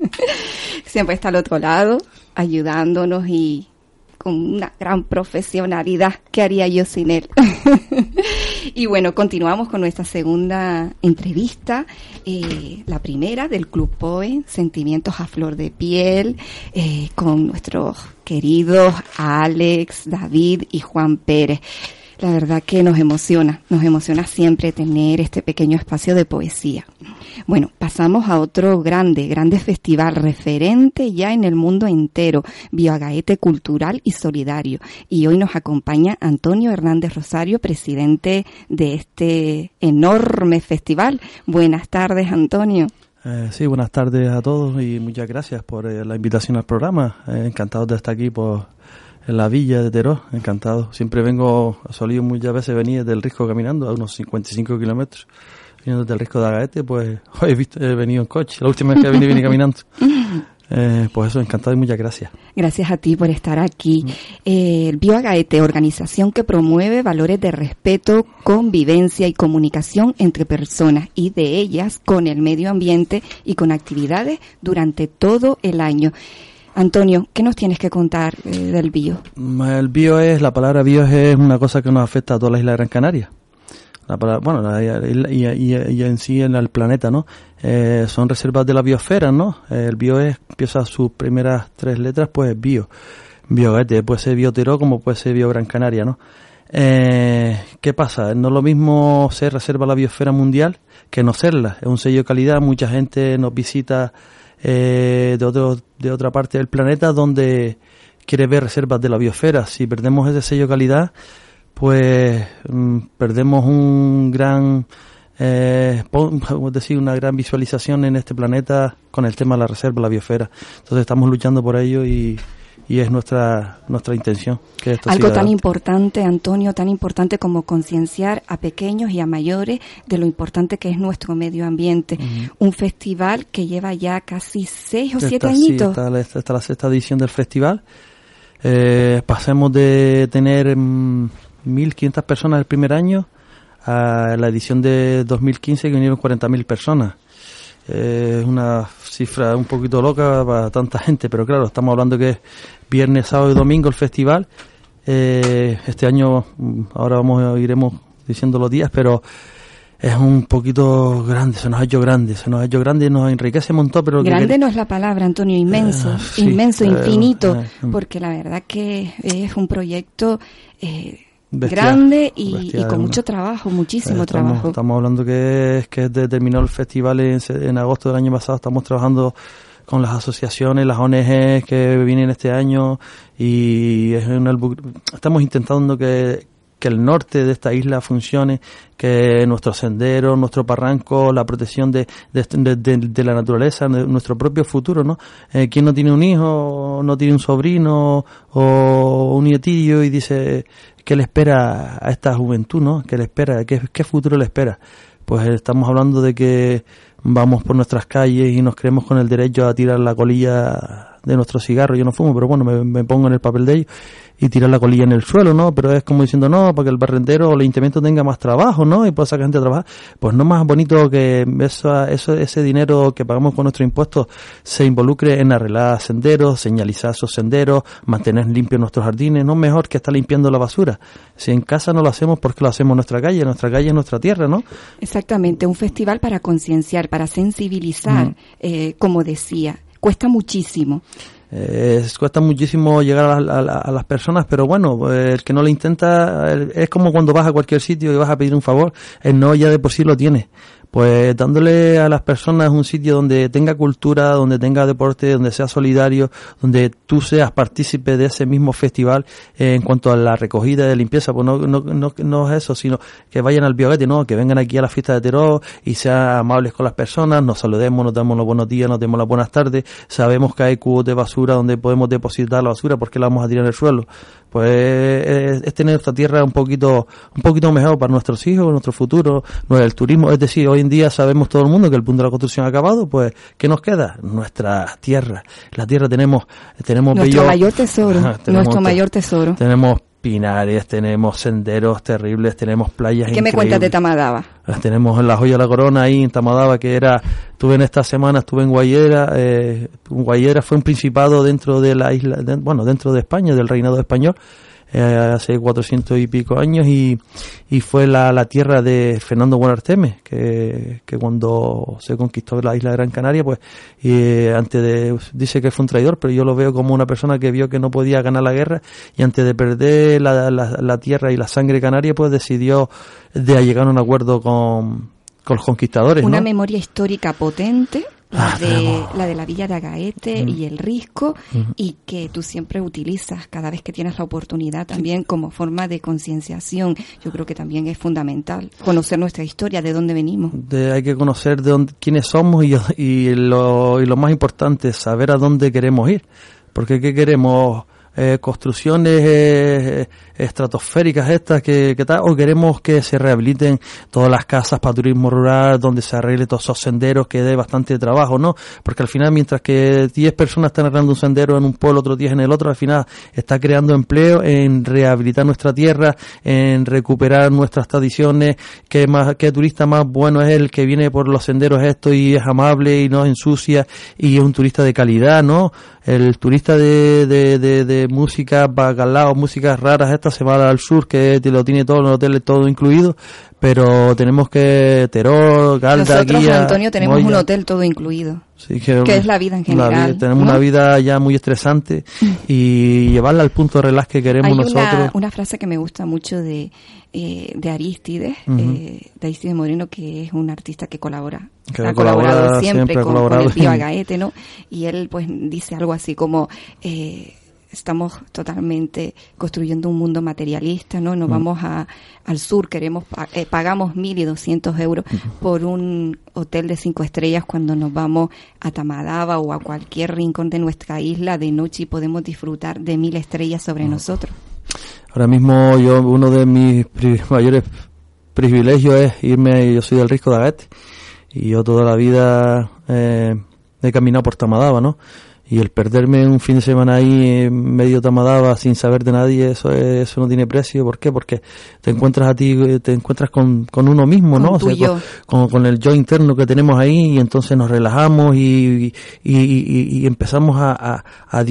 Siempre está al otro lado, ayudándonos y con una gran profesionalidad. ¿Qué haría yo sin él? y bueno, continuamos con nuestra segunda entrevista, eh, la primera del Club POE, Sentimientos a Flor de Piel, eh, con nuestros queridos Alex, David y Juan Pérez. La verdad que nos emociona, nos emociona siempre tener este pequeño espacio de poesía. Bueno, pasamos a otro grande, grande festival referente ya en el mundo entero, Bioagaete Cultural y Solidario. Y hoy nos acompaña Antonio Hernández Rosario, presidente de este enorme festival. Buenas tardes, Antonio. Eh, sí, buenas tardes a todos y muchas gracias por eh, la invitación al programa. Eh, encantado de estar aquí por, en la villa de Teró, encantado. Siempre vengo, solido muchas veces venir del Risco caminando a unos 55 kilómetros. Viniendo del Risco de Agaete, pues hoy he, visto, he venido en coche. La última vez que vine, vine caminando. Eh, pues eso, encantado y muchas gracias. Gracias a ti por estar aquí. Eh, el Bioagaete, organización que promueve valores de respeto, convivencia y comunicación entre personas y de ellas con el medio ambiente y con actividades durante todo el año. Antonio, ¿qué nos tienes que contar eh, del bio? El bio es, la palabra bio es una cosa que nos afecta a toda la isla de Gran Canaria. La palabra, bueno, la, y, en sí en el planeta, ¿no? Eh, son reservas de la biosfera, ¿no? El bio es, empieza sus primeras tres letras, pues bio. Biogaete, puede ser biotero como puede ser bio Gran Canaria, ¿no? Eh, ¿Qué pasa? No es lo mismo ser reserva la biosfera mundial que no serla. Es un sello de calidad, mucha gente nos visita eh, de, otro, de otra parte del planeta donde quiere ver reservas de la biosfera. Si perdemos ese sello de calidad, pues mmm, perdemos un gran, eh, decir, una gran visualización en este planeta con el tema de la reserva, la biosfera. Entonces estamos luchando por ello y, y es nuestra nuestra intención que esto Algo siga tan importante, Antonio, tan importante como concienciar a pequeños y a mayores de lo importante que es nuestro medio ambiente. Un festival que lleva ya casi seis o siete Esta, sí, añitos. esta, esta- esta es la sexta edición del festival. Eh, pasemos de tener mm, 1.500 personas el primer año a la edición de 2015 que vinieron 40.000 personas. Eh, Es una cifra un poquito loca para tanta gente, pero claro, estamos hablando que es viernes, sábado y domingo el festival. Eh, este año, mm, ahora vamos iremos diciendo los días, pero es un poquito grande, se nos ha hecho grande, se nos ha hecho grande y nos enriquece un montón, pero que Grande quer- no es la palabra, Antonio, inmenso, Ah, sí, inmenso, eh, infinito, eh, mm. porque la verdad que es un proyecto eh, Grande y, con mucho trabajo, muchísimo estamos, trabajo. Estamos hablando que es que desde terminó el festival en, en agosto del año pasado, estamos trabajando con las asociaciones, las ONGs que vienen este año y es estamos intentando que, que el norte de esta isla funcione, que nuestros senderos, nuestro barranco, la protección de, de, de- de- de la naturaleza, nuestro propio futuro, ¿no? Eh, ¿Quién no tiene un hijo, no tiene un sobrino o un nietillo y dice qué le espera a esta juventud, ¿no? ¿Qué le espera? ¿Qué, futuro le espera? Pues eh, estamos hablando de que vamos por nuestras calles y nos creemos con el derecho a tirar la colilla de nuestro cigarro. Yo no fumo, pero bueno, me, me pongo en el papel de ellos y tirar la colilla en el suelo, ¿no? Pero es como diciendo, no, para que el barrendero o el ayuntamiento tenga más trabajo, ¿no? Y pueda sacar gente a trabajar. Pues no más bonito que eso, eso, ese dinero que pagamos con nuestros impuestos se involucre en arreglar senderos, señalizar esos senderos, mantener limpios nuestros jardines, no mejor que estar limpiando la basura. Si en casa no lo hacemos, porque lo hacemos en nuestra calle? Nuestra calle es nuestra tierra, ¿no? Exactamente, un festival para concienciar, para sensibilizar, Mm. eh, como decía, cuesta muchísimo. Eh, cuesta muchísimo llegar a, a la- a las personas, pero bueno, el que no lo intenta es como cuando vas a cualquier sitio y vas a pedir un favor, el no ya de por sí lo tiene. Pues dándole a las personas un sitio donde tenga cultura, donde tenga deporte, donde sea solidario, donde tú seas partícipe de ese mismo festival eh, en cuanto a la recogida de limpieza, pues no, no, no, no es eso, sino que vayan al bioguete, no, que vengan aquí a la fiesta de Teró y sean amables con las personas, nos saludemos, nos damos los buenos días, nos demos las buenas tardes, sabemos que hay cubos de basura donde podemos depositar la basura porque la vamos a tirar en el suelo. Pues eh, es tener nuestra tierra un poquito, un poquito mejor para nuestros hijos, nuestro futuro, el turismo, es decir, hoy en día sabemos todo el mundo que el punto de la construcción ha acabado, pues ¿qué nos queda? Nuestra tierra. La tierra tenemos, tenemos Nuestro bello- mayor tesoro, tenemos nuestro mayor tesoro. Tenemos pinares, tenemos senderos terribles, tenemos playas ¿Qué me cuentas de. Tamadaba? Tenemos en la joya de la corona ahí en Tamadaba, que era, estuve en esta semana, estuve en Guayera, eh, Guayera fue un principado dentro de la isla, de- bueno, dentro de España, del reinado español, eh, hace cuatrocientos y pico años y, y fue la, la tierra de Fernando Buenarteme, que, que cuando se conquistó la isla de Gran Canaria, pues, y, eh, antes de, dice que fue un traidor, pero yo lo veo como una persona que vio que no podía ganar la guerra y antes de perder la, la, la tierra y la sangre canaria, pues decidió de llegar a un acuerdo con, con los conquistadores, Una ¿no? memoria histórica potente, la Ah, de, la de la Villa de Agaete Mm. y el Risco, Mm. y que tú siempre utilizas cada vez que tienes la oportunidad también como forma de concienciación. Yo creo que también es fundamental conocer nuestra historia, de dónde venimos. de- hay que conocer de dónde, quiénes somos y, y, lo, y lo más importante, saber a dónde queremos ir. Porque ¿qué queremos? Eh, construcciones eh, estratosféricas estas que, que tal, o queremos que se rehabiliten todas las casas para turismo rural, donde se arregle todos esos senderos que dé bastante trabajo, ¿no? Porque al final, mientras que 10 personas están arreglando un sendero en un pueblo, otros 10 en el otro, al final está creando empleo en rehabilitar nuestra tierra, en recuperar nuestras tradiciones, que más, que turista más bueno es el que viene por los senderos estos y es amable y no ensucia y es un turista de calidad, ¿no? El turista de, de, de, de música bacalao, músicas raras estas se va al sur que te lo tiene todo en el hotel todo incluido, pero tenemos que Teror, Galda, Nosotros, Guía, Antonio, tenemos un hotel todo incluido. Sí, que, que es la vida en general, vida- tenemos ¿no? una vida ya muy estresante y llevarla al punto de relax que queremos Hay nosotros. una, una frase que me gusta mucho de, eh, de Aristides, Ujú. eh, de Aristides Moreno, que es un artista que colabora. Que ha colabora, colaborado siempre, siempre ha con, colaborado. con el tío Agaete, ¿no? Y él pues dice algo así como, eh, estamos totalmente construyendo un mundo materialista, ¿no? Nos Mm. vamos a, al sur, queremos eh, pagamos mil y doscientos euros por un hotel de cinco estrellas cuando nos vamos a Tamadaba o a cualquier rincón de nuestra isla de noche y podemos disfrutar de mil estrellas sobre nosotros. Ahora mismo yo, uno de mis pri- mayores privilegios es irme, yo soy del Risco de Agate, y yo toda la vida eh, he caminado por Tamadaba, ¿no? Y el perderme un fin de semana ahí en medio Tamadaba sin saber de nadie, eso es- eso no tiene precio. ¿Por qué? Porque te encuentras a ti, eh, te encuentras con, con uno mismo, ¿no? Con O sea, con, con- con el yo interno que tenemos ahí y entonces nos relajamos y, y, y- y empezamos a, a, a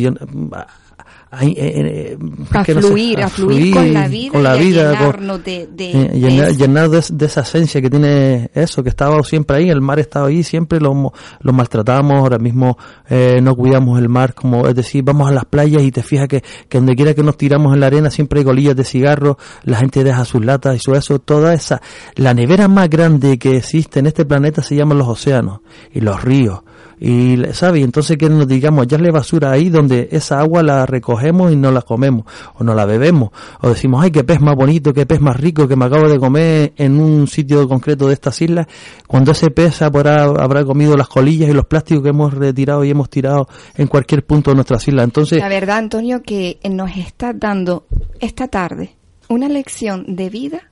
a- eh, eh, A no sé, fluir, a fluir con la vida con la y a vida, con- llenarnos de, de- eh, llenar, de, de esa esencia que tiene eso, que estaba siempre ahí, el mar estaba ahí, siempre lo, lo maltratamos, ahora mismo eh, no cuidamos el mar, como es decir, vamos a las playas y te fijas que, que donde quiera que nos tiramos en la arena siempre hay golillas de cigarro, la gente deja sus latas y su eso, toda esa, la nevera más grande que existe en este planeta se llaman los océanos y los ríos. Y, ¿sabe? Y entonces que nos digamos, echarle basura ahí donde esa agua la recogemos y no la comemos, o no la bebemos, o decimos, ay, qué pez más bonito, qué pez más rico que me acabo de comer en un sitio concreto de estas islas, cuando ese pez habrá, habrá comido las colillas y los plásticos que hemos retirado y hemos tirado en cualquier punto de nuestras islas. Entonces, La verdad, Antonio, que nos está dando esta tarde una lección de vida,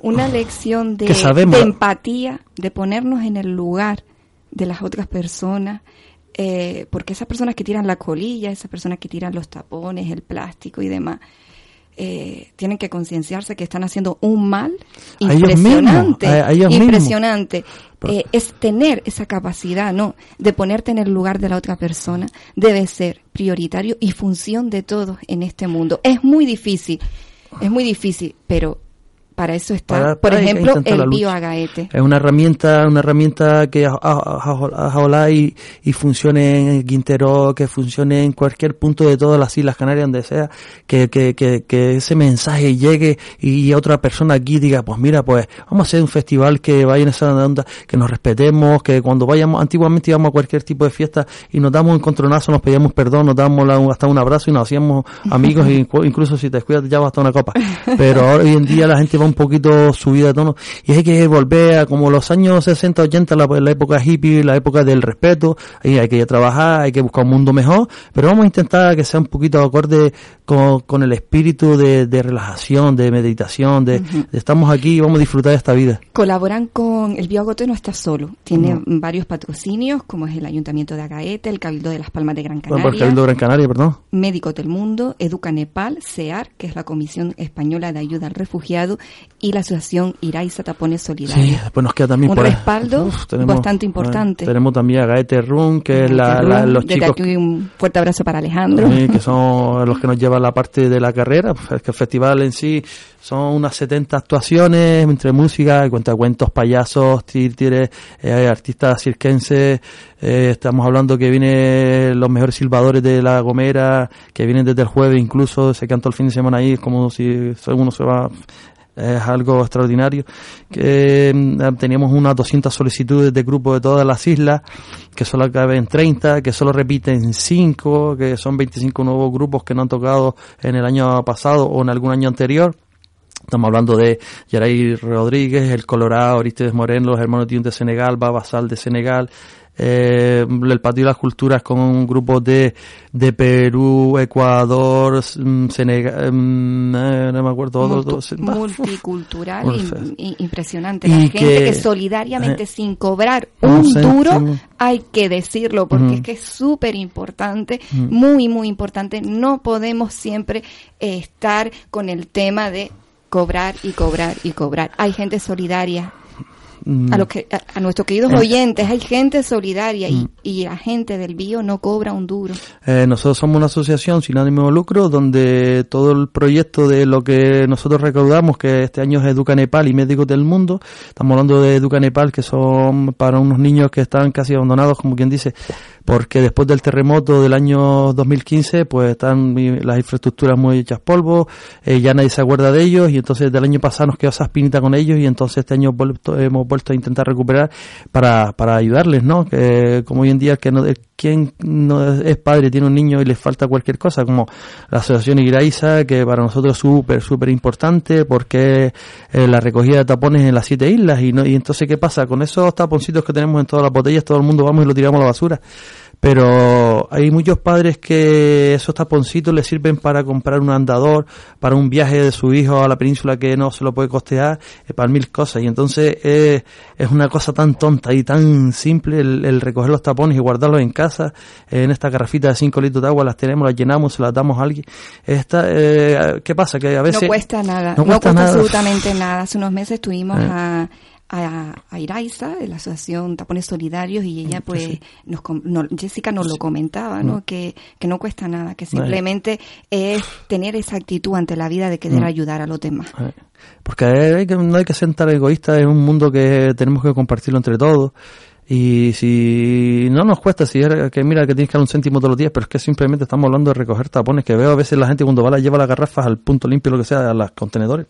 una lección de, de empatía, de ponernos en el lugar de las otras personas, eh, porque esas personas que tiran la colilla, esas personas que tiran los tapones, el plástico y demás, eh, tienen que concienciarse que están haciendo un mal A ellos mismos, impresionante, a- a ellos mismos. impresionante. Eh, es tener esa capacidad, ¿no? De ponerte en el lugar de la otra persona debe ser prioritario y función de todos en este mundo. Es muy difícil, es muy difícil, pero para eso está, Para- por ejemplo, el bioagaete. Es una herramienta, una herramienta que ojalá y, y funcione en Quintero, que funcione en cualquier punto de todas las Islas Canarias, donde sea, que, que, que, que ese mensaje llegue y otra persona aquí diga, pues mira, pues vamos a hacer un festival que vaya en esa onda, que nos respetemos, que cuando vayamos, antiguamente íbamos a cualquier tipo de fiesta y nos damos un encontronazo, nos pedíamos perdón, nos damos la- hasta un abrazo y nos hacíamos amigos, e incluso si te descuidas te llevas hasta una copa. Pero hoy en día la gente va un poquito subida de tono y hay que volver a como los años 60, 80, la, la época hippie, la época del respeto, ahí hay que ir a trabajar, hay que buscar un mundo mejor, pero vamos a intentar que sea un poquito acorde con, con el espíritu de, de relajación, de meditación, de, de estamos aquí y vamos a disfrutar de esta vida. Colaboran con el bioagote no está solo, tiene No. varios patrocinios como es el Ayuntamiento de Agaete, el Cabildo de las Palmas de Gran Bueno, Canaria. por el Cabildo de Gran Canaria, perdón. Médicos del Mundo, Educa Nepal, CEAR, que es la Comisión Española de Ayuda al Refugiado, y la Asociación Iraiza Tapones Sí, Solidarios. después nos queda también Un por respaldo bastante importante. tenemos también a Gaete Run, que es la, la- los Desde chicos aquí un fuerte abrazo para Alejandro. Sí, que son los que nos llevan la parte de la carrera. Es que el festival en sí son unas 70 actuaciones entre música, cuentacuentos, payasos, títeres, eh, artistas circenses. eh, estamos hablando que vienen los mejores silbadores de La Gomera, que vienen desde el jueves incluso, se todo el fin de semana ahí, es como si uno se va es algo extraordinario que mm, teníamos unas 200 solicitudes de grupos de todas las islas que solo caben 30 que solo repiten 5 que son 25 nuevos grupos que no han tocado en el año pasado o en algún año anterior Estamos hablando de Yaray Rodríguez, el Colorado, Aristides Moreno, los hermanos Tiun de Senegal, Babasal de Senegal, eh, el Patio de las Culturas con un grupo de, de Perú, Ecuador, mm, Senegal, mm, eh, no me acuerdo, Multu- dos, uf, multicultural Uf. im- i- impresionante. Y la gente que- que, solidariamente eh, sin cobrar un duro hay que decirlo porque es que es súper importante muy muy importante. No podemos siempre eh, estar con el tema de cobrar y cobrar y cobrar. Hay gente solidaria. Mm, a los que a, a nuestros queridos Eh. oyentes hay gente solidaria y, y la gente del bio no cobra un duro. Eh, nosotros somos una asociación sin ánimo de lucro donde todo el proyecto de lo que nosotros recaudamos, que este año es Educa Nepal y Médicos del Mundo, estamos hablando de Educa Nepal, que son para unos niños que están casi abandonados, como quien dice, porque después del terremoto del año 2015, pues están las infraestructuras muy hechas polvo, eh, ya nadie se acuerda de ellos y entonces del año pasado nos quedó esa espinita con ellos y entonces este año vuelto- hemos vuelto a intentar recuperar para, para ayudarles, ¿no? Que, como hoy en día, que no, quien no es padre tiene un niño y le falta cualquier cosa, como la asociación Igraiza, que para nosotros es súper, súper importante, porque eh, la recogida de tapones en las siete islas, y, no, y entonces, ¿qué pasa? Con esos taponcitos que tenemos en todas las botellas, todo el mundo vamos y lo tiramos a la basura. Pero hay muchos padres que esos taponcitos les sirven para comprar un andador, para un viaje de su hijo a la península que no se lo puede costear, eh, para mil cosas. Y entonces eh, es una cosa tan tonta y tan simple el, el recoger los tapones y guardarlos en casa. Eh, en esta garrafita de 5 litros de agua las tenemos, las llenamos, se las damos a alguien. Esta, eh, ¿Qué pasa? Que a veces... No cuesta nada, no no cuesta cuesta, nada. absolutamente nada. Hace unos meses tuvimos Eh. a, a, a Iraiza, de la Asociación Tapones Solidarios, y ella pues, sí. nos, no- Jessica nos lo comentaba, ¿no? Mm. Que, que no cuesta nada, que Vale. simplemente es tener esa actitud ante la vida de querer Mm. ayudar a los demás. Porque hay que, no hay que ser tan egoístas, es un mundo que tenemos que compartirlo entre todos. Y si no nos cuesta, si es que mira que tienes que dar un céntimo todos los días, pero es que simplemente estamos hablando de recoger tapones, que veo a veces la gente cuando va la lleva las garrafas al punto limpio, lo que sea, a los contenedores.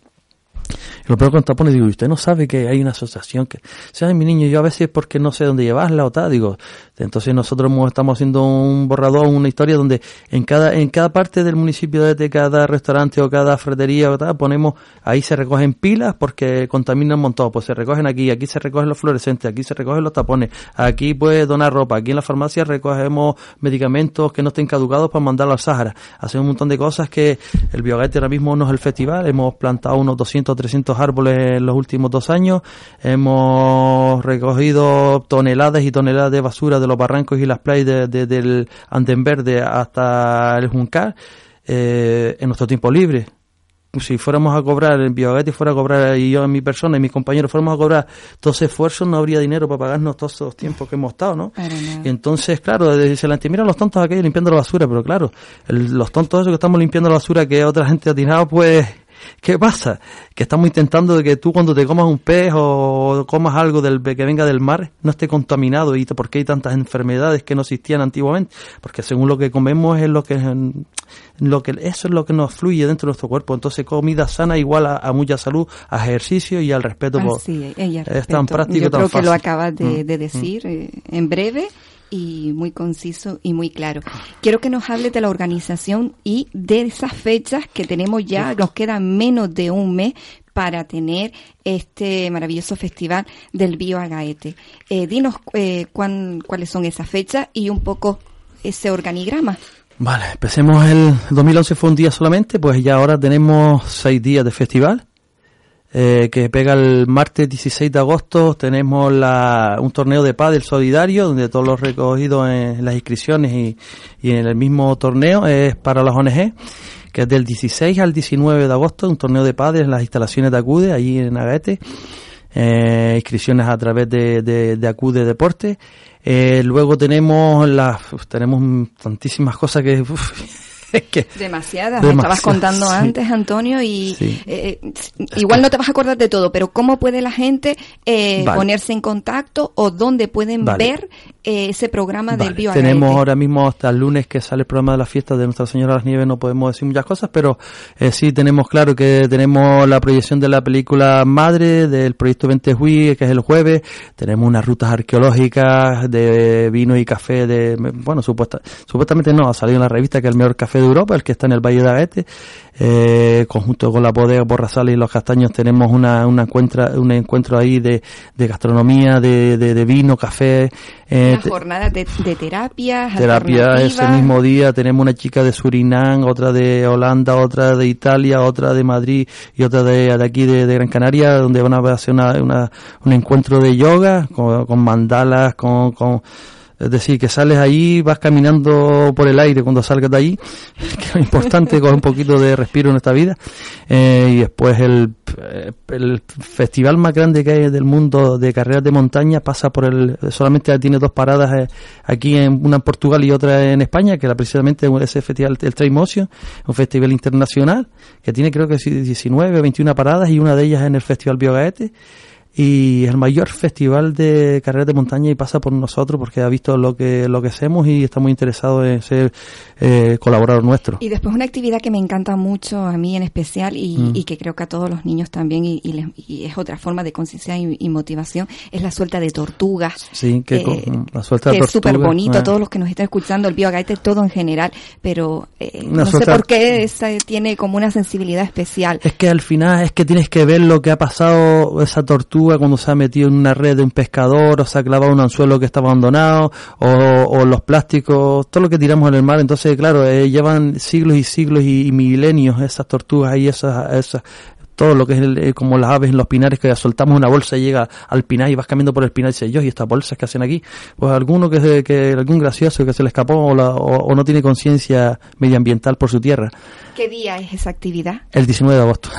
Lo peor con tapones, digo, ¿y usted no sabe que hay una asociación que, ¿sabe mi niño? Yo a veces porque no sé dónde llevarla o tal, digo, entonces nosotros estamos haciendo un borrador, una historia donde en cada, en cada parte del municipio de cada restaurante o cada ferretería o tal, ponemos, ahí se recogen pilas porque contaminan un montón, pues se recogen aquí, aquí se recogen los fluorescentes, aquí se recogen los tapones, aquí puedes donar ropa, aquí en la farmacia recogemos medicamentos que no estén caducados para mandarlo al Sahara. Hacemos un montón de cosas que el Biogate ahora mismo no es el festival, hemos plantado unos 200 o 300 árboles en los últimos dos años, hemos recogido toneladas y toneladas de basura de los barrancos y las playas de- de- del Anden Verde hasta el Juncal eh, en nuestro tiempo libre. Si fuéramos a cobrar, en Biogatti fuera a cobrar, y yo en mi persona y mis compañeros fuéramos a cobrar todos esos esfuerzos, no habría dinero para pagarnos todos esos tiempos que hemos estado, ¿no? Y entonces, claro, dice la gente, mira los tontos aquellos limpiando la basura, pero claro, el- los tontos esos que estamos limpiando la basura que otra gente ha tirado, pues, ¿qué pasa? Que estamos intentando de que tú cuando te comas un pez o comas algo del, que venga del mar, no esté contaminado y por qué hay tantas enfermedades que no existían antiguamente, porque según lo que comemos es lo que lo que eso es lo que nos fluye dentro de nuestro cuerpo. Entonces, comida sana igual a, a mucha salud, a ejercicio y al respeto por Así es, ella es tan práctico, Yo tan creo que lo acabas de, Mm, mm. decir eh, en breve y muy conciso y muy claro. Quiero que nos hables de la organización y de esas fechas que tenemos ya, nos queda menos de un mes para tener este maravilloso festival del Bio Agaete. Eh, dinos eh, cuán- cuáles son esas fechas y un poco ese organigrama. Vale, empecemos el 2011 fue un día solamente, pues ya ahora tenemos seis días de festival. Eh, que pega el martes 16 de agosto tenemos la, un torneo de pádel solidario donde todos los recogidos en las inscripciones y, y en el mismo torneo es para las ONG que es del 16 al 19 de agosto un torneo de pádel en las instalaciones de Acude allí en Agaete. Eh, inscripciones a través de, de, de Acude Deporte eh, luego tenemos las tenemos tantísimas cosas que uf, que Demasiadas, me estabas contando sí. antes, Antonio, y Sí. eh, igual no te vas a acordar de todo, pero ¿cómo puede la gente eh, Vale. ponerse en contacto o dónde pueden Vale. ver eh, ese programa del Vale, Bio tenemos ahora mismo hasta el lunes que sale el programa de la fiesta de Nuestra Señora de las Nieves, no podemos decir muchas cosas, pero eh, sí tenemos claro que tenemos la proyección de la película Madre del proyecto 20 Hui, que es el jueves, tenemos unas rutas arqueológicas de vino y café de, bueno, supuesta, supuestamente no, ha salido en la revista que es el mejor café de Europa, el que está en el Valle de Agaete, eh, conjunto con la bodega Borrasales y los Castaños tenemos una, una encuentra, un encuentro ahí de, de gastronomía, de, de, de vino, café, eh, Unas te- jornadas de, de terapias, terapia ese mismo día tenemos una chica de Surinam otra de Holanda otra de Italia otra de Madrid y otra de, de aquí de, de Gran Canaria donde van a hacer una, una- un encuentro de yoga con, con mandalas con, con es decir, que sales ahí, vas caminando por el aire cuando salgas de allí, que es importante coger un poquito de respiro en esta vida. Eh, y después el, eh, el festival más grande que hay del mundo de carreras de montaña pasa por el, solamente tiene dos paradas eh, aquí, en, una en Portugal y otra en España, que era precisamente ese festival, el Trail Motion, un festival internacional, que tiene creo que sí, 19 o 21 paradas y una de ellas en el Festival Biogaete. Y el mayor festival de carreras de montaña y pasa por nosotros porque ha visto lo que lo que hacemos y está muy interesado en ser eh, colaborador nuestro. Y después una actividad que me encanta mucho a mí en especial y, Mm. y que creo que a todos los niños también y, y les- y es otra forma de conciencia y, motivación es la suelta de tortugas. Sí, que Eh, con- la suelta de que es súper tortugas, bonito, eh. todos los que nos están escuchando, el biogaite, todo en general, pero eh, no sé por qué esa tiene como una sensibilidad especial. Es que al final es que tienes que ver lo que ha pasado esa tortuga cuando se ha metido en una red de un pescador o se ha clavado un anzuelo que está abandonado o, o los plásticos, todo lo que tiramos en el mar. Entonces, claro, eh, llevan siglos y siglos y, y milenios esas tortugas ahí, esas, esas todo lo que es el- eh, como las aves en los pinares que soltamos una bolsa y llega al pinar y vas caminando por el pinar y dices, yo, ¿y estas bolsas que hacen aquí? Pues alguno que, se- que algún gracioso que se le escapó o, la- o- o no tiene conciencia medioambiental por su tierra. ¿Qué día es esa actividad? El 19 de agosto.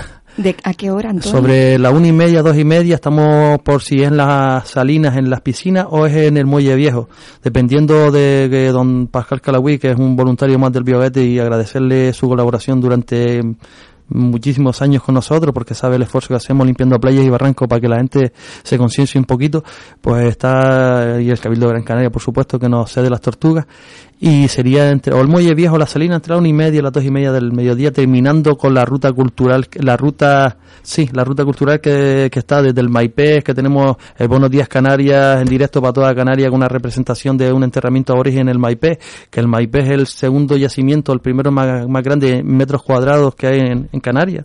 ¿De ¿A qué hora, Antonio? Sobre la una y media, dos y media, estamos por si es en las salinas, en las piscinas o es en el muelle viejo, dependiendo de que don Pascal Calagüí, que es un voluntario más del Bioguete, y agradecerle su colaboración durante muchísimos años con nosotros porque sabe el esfuerzo que hacemos limpiando playas y barrancos para que la gente se conciencie un poquito pues está y el Cabildo de Gran Canaria por supuesto que nos cede las tortugas y sería entre o el muelle viejo la salina entre la una y media y las dos y media del mediodía terminando con la ruta cultural la ruta sí la ruta cultural que, que está desde el Maipés que tenemos el Buenos Días Canarias en directo para toda Canarias con una representación de un enterramiento aborigen en el Maipés que el Maipés es el segundo yacimiento el primero más, más grande en metros cuadrados que hay en Canarias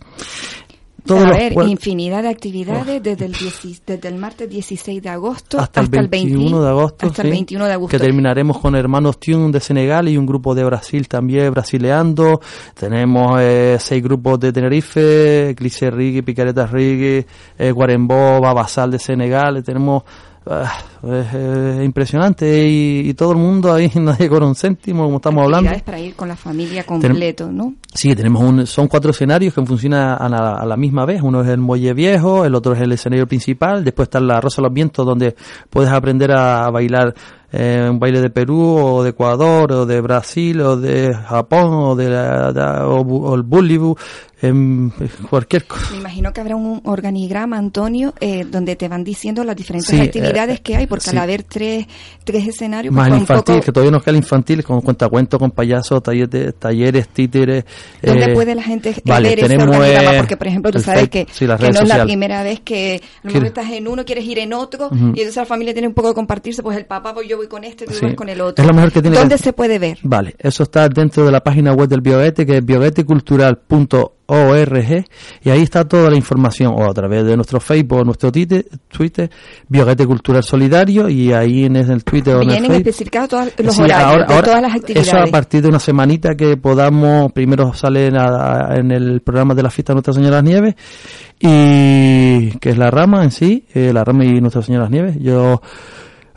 Todos a ver, infinidad de actividades desde el, 10 desde el martes 16 de agosto hasta, el 21 20 de agosto, hasta el sí, 21 de agosto. que terminaremos con Hermanos Tune de Senegal y un grupo de Brasil también brasileando. Tenemos eh, seis grupos de Tenerife, Reggae, Picaretas Reggae, eh, Guarembó, Babasal de Senegal. Tenemos ah, es, impresionante y, y todo el mundo ahí, nadie con un céntimo, como estamos hablando. Para ir con la familia completo, ¿no? Sí, tenemos un, son cuatro escenarios que funcionan a la, a la misma vez. Uno es el Muelle Viejo, el otro es el escenario principal, después está la Rosa de los Vientos, donde puedes aprender a bailar eh, un baile de Perú, o de Ecuador, o de Brasil, o de Japón, o de, la- de- o, o el Bollywood, em, cualquier cosa. Me imagino que habrá un organigrama, Antonio, eh, donde te van diciendo las diferentes Sí, actividades eh, que hay, porque sí. al haber tres, tres escenarios, Más pues el infantil, poco- que todavía nos queda el infantil, con cuentacuentos, con payasos, talleres, talleres títeres. ¿Dónde eh, puede la gente vale, ver ese organigrama? eh, Porque, por ejemplo, tú sabes que, sí, que no es la primera vez que a lo mejor estás en uno, quieres ir en otro, Ujú. y entonces la familia tiene un poco de compartirse, pues el papá, pues yo voy con este, tú vas con el otro. Es lo mejor que tiene ¿Dónde que- se puede ver? Vale, eso está dentro de la página web del Bioguete, que es bioguetecultural.org, y ahí está toda la información, o a través de nuestro Facebook, o nuestro Twitter, Twitter Bioguete Cultural Solidario, y ahí en el Twitter o en Vienen especificados todos los Sí, horarios ahora- de ahora- todas las actividades. Eso a partir de una semanita que podamos, primero sale en, la- en el programa de la fiesta de Nuestra Señora de las Nieves, y que es la rama en sí, eh, la rama y Nuestra Señora de las Nieves. Yo,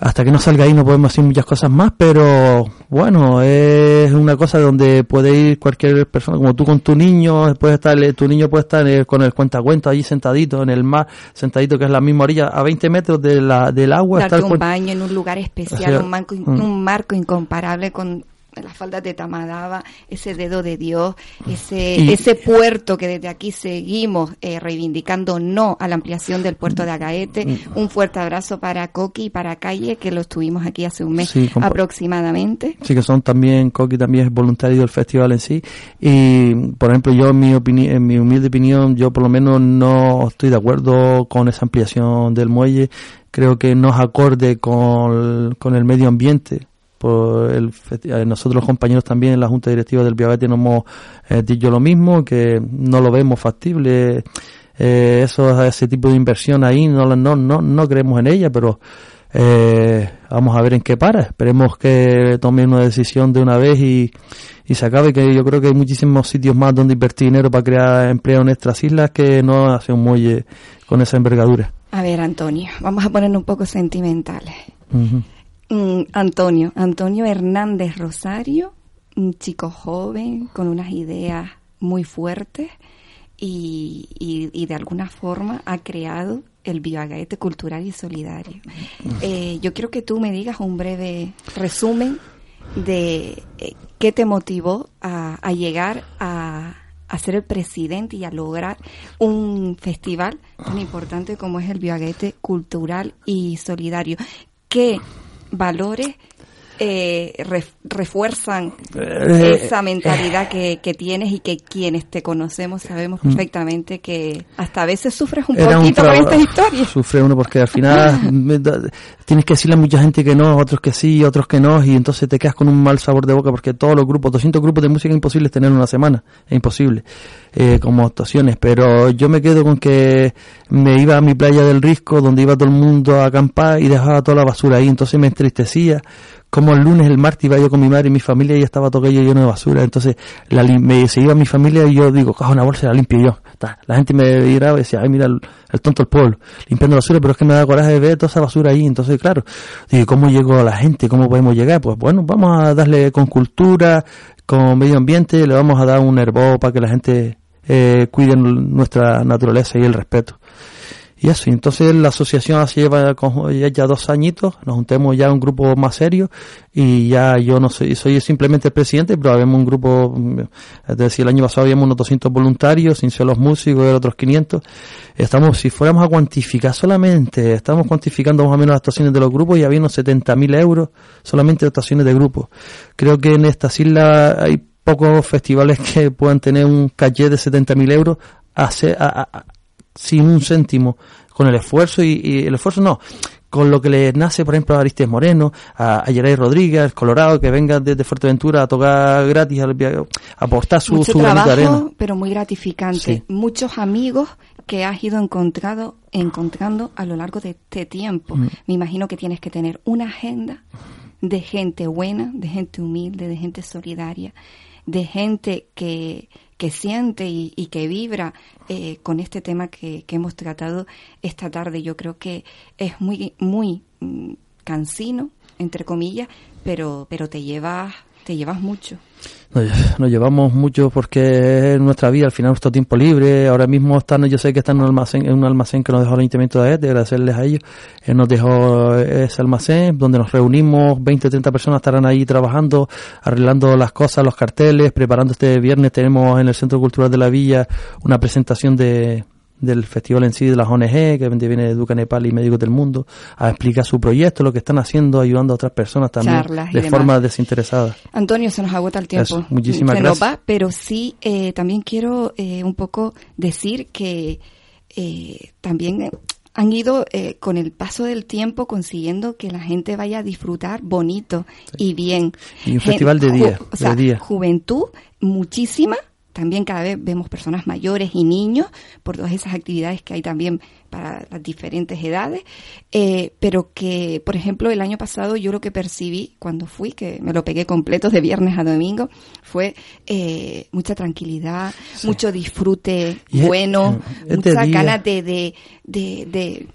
hasta que no salga ahí no podemos hacer muchas cosas más, pero bueno, es una cosa donde puede ir cualquier persona, como tú con tu niño, puede estar, eh, tu niño puede estar eh, con el cuentacuento allí sentadito en el mar, sentadito que es la misma orilla, a 20 metros de la, del agua darte el un baño en un lugar especial, O sea, un, marco, mm. un marco incomparable con las faldas de Tamadaba, ese dedo de Dios, ese, Y- ese puerto que desde aquí seguimos eh, reivindicando no a la ampliación del puerto de Agaete. Mm. Un fuerte abrazo para Coqui y para Calle, que lo estuvimos aquí hace un mes Sí, aproximadamente. Sí, que son también, Coqui también es voluntario del festival en sí. Y, por ejemplo, yo en mi, opini- en mi humilde opinión, yo por lo menos no estoy de acuerdo con esa ampliación del muelle. Creo que no es acorde con, con el medio ambiente. Por el, eh, nosotros los compañeros también en la Junta Directiva del Biobete nos hemos eh, dicho lo mismo, que no lo vemos factible. Eh, eso, ese tipo de inversión ahí, no, no, no, no creemos en ella, pero eh, vamos a ver en qué para. Esperemos que tome una decisión de una vez y, y se acabe, que yo creo que hay muchísimos sitios más donde invertir dinero para crear empleo en nuestras islas que no hace un muelle con esa envergadura. A ver, Antonio, vamos a ponernos un poco sentimentales. Antonio, Antonio Hernández Rosario, un chico joven con unas ideas muy fuertes y, de alguna forma ha creado el Bioagaete Cultural y Solidario. Eh, yo quiero que tú me digas un breve resumen de eh, qué te motivó a, llegar a, a ser el presidente y a lograr un festival tan importante como es el Bioaguete cultural y solidario. ¿Qué valores eh, ref- refuerzan Eh, esa mentalidad que, que tienes y que quienes te conocemos sabemos perfectamente que hasta a veces sufres un Mm. Era un poquito con traba- estas historias. Sufre uno porque al final da- tienes que decirle a mucha gente que no, otros que sí, otros que no, y entonces te quedas con un mal sabor de boca porque todos los grupos, 200 grupos de música es imposible tener en una semana, es imposible, eh, como actuaciones, pero yo me quedo con que me iba a mi playa del Risco, donde iba todo el mundo a acampar y dejaba toda la basura ahí, entonces me entristecía como el lunes, el martes iba yo con mi madre y mi familia y estaba todo aquello lleno de basura. Entonces la, me, se iba mi familia y yo digo, coja una bolsa la limpio yo. La gente me miraba y decía, ay, mira el, el tonto del pueblo, limpiando basura, pero es que me da coraje de ver toda esa basura ahí. Entonces, claro, digo, ¿cómo llegó a la gente? ¿Cómo podemos llegar? Pues bueno, vamos a darle con cultura, con medio ambiente, le vamos a dar un herbo para que la gente eh, cuide nuestra naturaleza y el respeto. Y eso, y entonces la asociación así lleva ya, dos añitos, nos juntemos ya un grupo más serio y ya yo no soy, soy simplemente el presidente, pero habemos un grupo, es decir, el año pasado habíamos unos 200 voluntarios, sin ser los músicos y otros 500. Estamos, si fuéramos a cuantificar solamente, estamos cuantificando más o menos las actuaciones de los grupos y había unos 70.000 euros solamente de actuaciones de grupos. Creo que en estas islas hay pocos festivales que puedan tener un caché de 70.000 euros a- a- a- sin un céntimo, con el esfuerzo y, y el esfuerzo no, con lo que le nace, por ejemplo, a Aristes Moreno, a, a Yeray Rodríguez, Colorado, que venga desde Fuerteventura a tocar gratis, a aportar su, Mucho su de arena. trabajo, pero muy gratificante. Sí. Muchos amigos que has ido encontrado, encontrando a lo largo de este tiempo. Mm. Me imagino que tienes que tener una agenda de gente buena, de gente humilde, de gente solidaria, de gente que, que siente y, y que vibra eh, con este tema que, que hemos tratado esta tarde. Yo creo que es muy, muy mm, cansino, entre comillas, pero, pero te llevas, te llevas mucho. Nos, llevamos mucho porque es nuestra vida, al final nuestro tiempo libre. Ahora mismo están, yo sé que están en un almacén, en un almacén que nos dejó el Ayuntamiento de Aete, agradecerles a ellos. Él nos dejó ese almacén donde nos reunimos, 20 30 personas estarán ahí trabajando, arreglando las cosas, los carteles, preparando este viernes. Tenemos en el Centro Cultural de la Villa una presentación de del festival en sí de las ONG, que viene Educa Nepal y Médicos del Mundo, a explicar su proyecto, lo que están haciendo, ayudando a otras personas también, Charlas de forma desinteresada. Antonio, se nos agota el tiempo. Eso, muchísimas se nos gracias. va, pero sí, eh, también quiero eh, un poco decir que eh, también eh, han ido eh, con el paso del tiempo consiguiendo que la gente vaya a disfrutar bonito y bien. Y un festival de día, o sea, de día. juventud, muchísima. También cada vez vemos personas mayores y niños por todas esas actividades que hay también para las diferentes edades. Eh, pero que, por ejemplo, el año pasado yo lo que percibí cuando fui, que me lo pegué completo de viernes a domingo, fue eh, mucha tranquilidad, mucho disfrute Y bueno, es de muchas ganas de, de, de, de,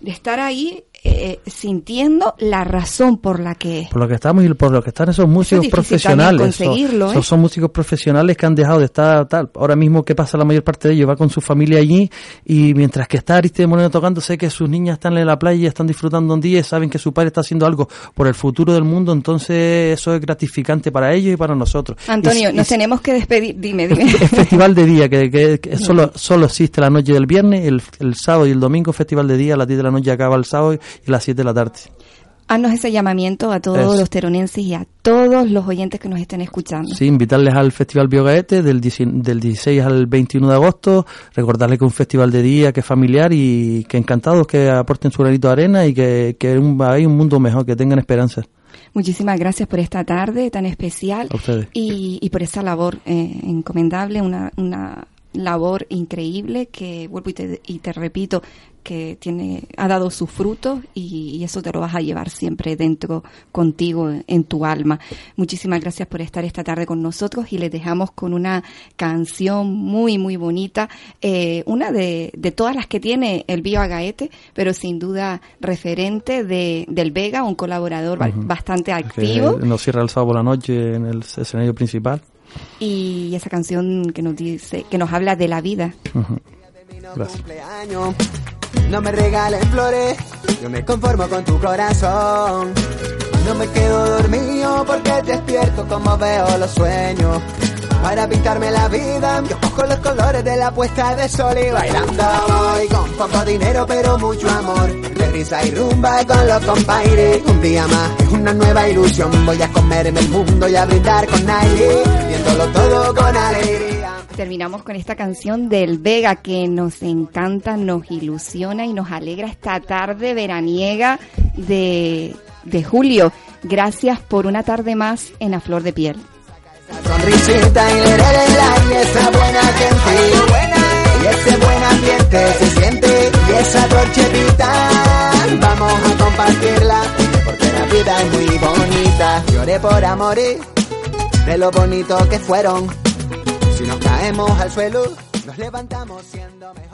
de estar ahí eh, sintiendo la razón por la que por lo que estamos y por lo que están esos músicos profesionales. conseguirlo, Son- ¿eh? son, son músicos profesionales que han dejado de estar tal. Ahora mismo, ¿qué pasa? La mayor parte de ellos va con su familia allí y mientras que está Aristide Moreno tocando, sé que sus niñas están en la playa y están disfrutando un día y saben que su padre está haciendo algo por el futuro del mundo, entonces eso es gratificante para ellos y para nosotros. Antonio, Y- y- nos tenemos que despedir. Dime, dime. es festival de día, que, que- que solo, solo existe la noche del viernes, el, el sábado y el domingo, festival de día, a las 10 de la noche acaba el sábado y a las 7 de la tarde. Haznos ese llamamiento a todos Eso. los teronenses y a todos los oyentes que nos estén escuchando. Sí, invitarles al Festival Biogaete del, 10 del 16 al 21 de agosto, recordarles que es un festival de día, que es familiar y que encantados que aporten su granito de arena y que, que un- hay un mundo mejor, que tengan esperanza. Muchísimas gracias por esta tarde tan especial A ustedes. y, y por esa labor eh, encomendable, una, una labor increíble que vuelvo y te, y te repito que tiene ha dado sus frutos y, y eso te lo vas a llevar siempre dentro contigo en tu alma. Muchísimas gracias por estar esta tarde con nosotros y les dejamos con una canción muy muy bonita, eh, una de, de todas las que tiene el Bio Agaete, pero sin duda referente de, del Vega, un colaborador bastante activo. Que nos cierra el sábado por la noche en el escenario principal. Y esa canción que nos dice que nos habla de la vida Gracias. No me regalen flores, yo me conformo con tu corazón. No me quedo dormido porque despierto como veo los sueños. Para pintarme la vida. Yo cojo los colores de la puesta de sol y bailando voy con poco dinero pero mucho amor. De risa y rumba con los compaires. Un día más es una nueva ilusión. Voy a comerme el mundo y a brindar con aire, viéndolo todo con alegría. Terminamos con esta canción del Vega que nos encanta, nos ilusiona y nos alegra esta tarde veraniega de, de julio. Gracias por una tarde más en A Flor de Piel. Sonrisita y le y esa buena gente. Y ese buen ambiente se siente y esa torcherita vamos a compartirla porque la vida es muy bonita. Lloré por amores de lo bonito que fueron. Si nos caemos al suelo nos levantamos siendo mejor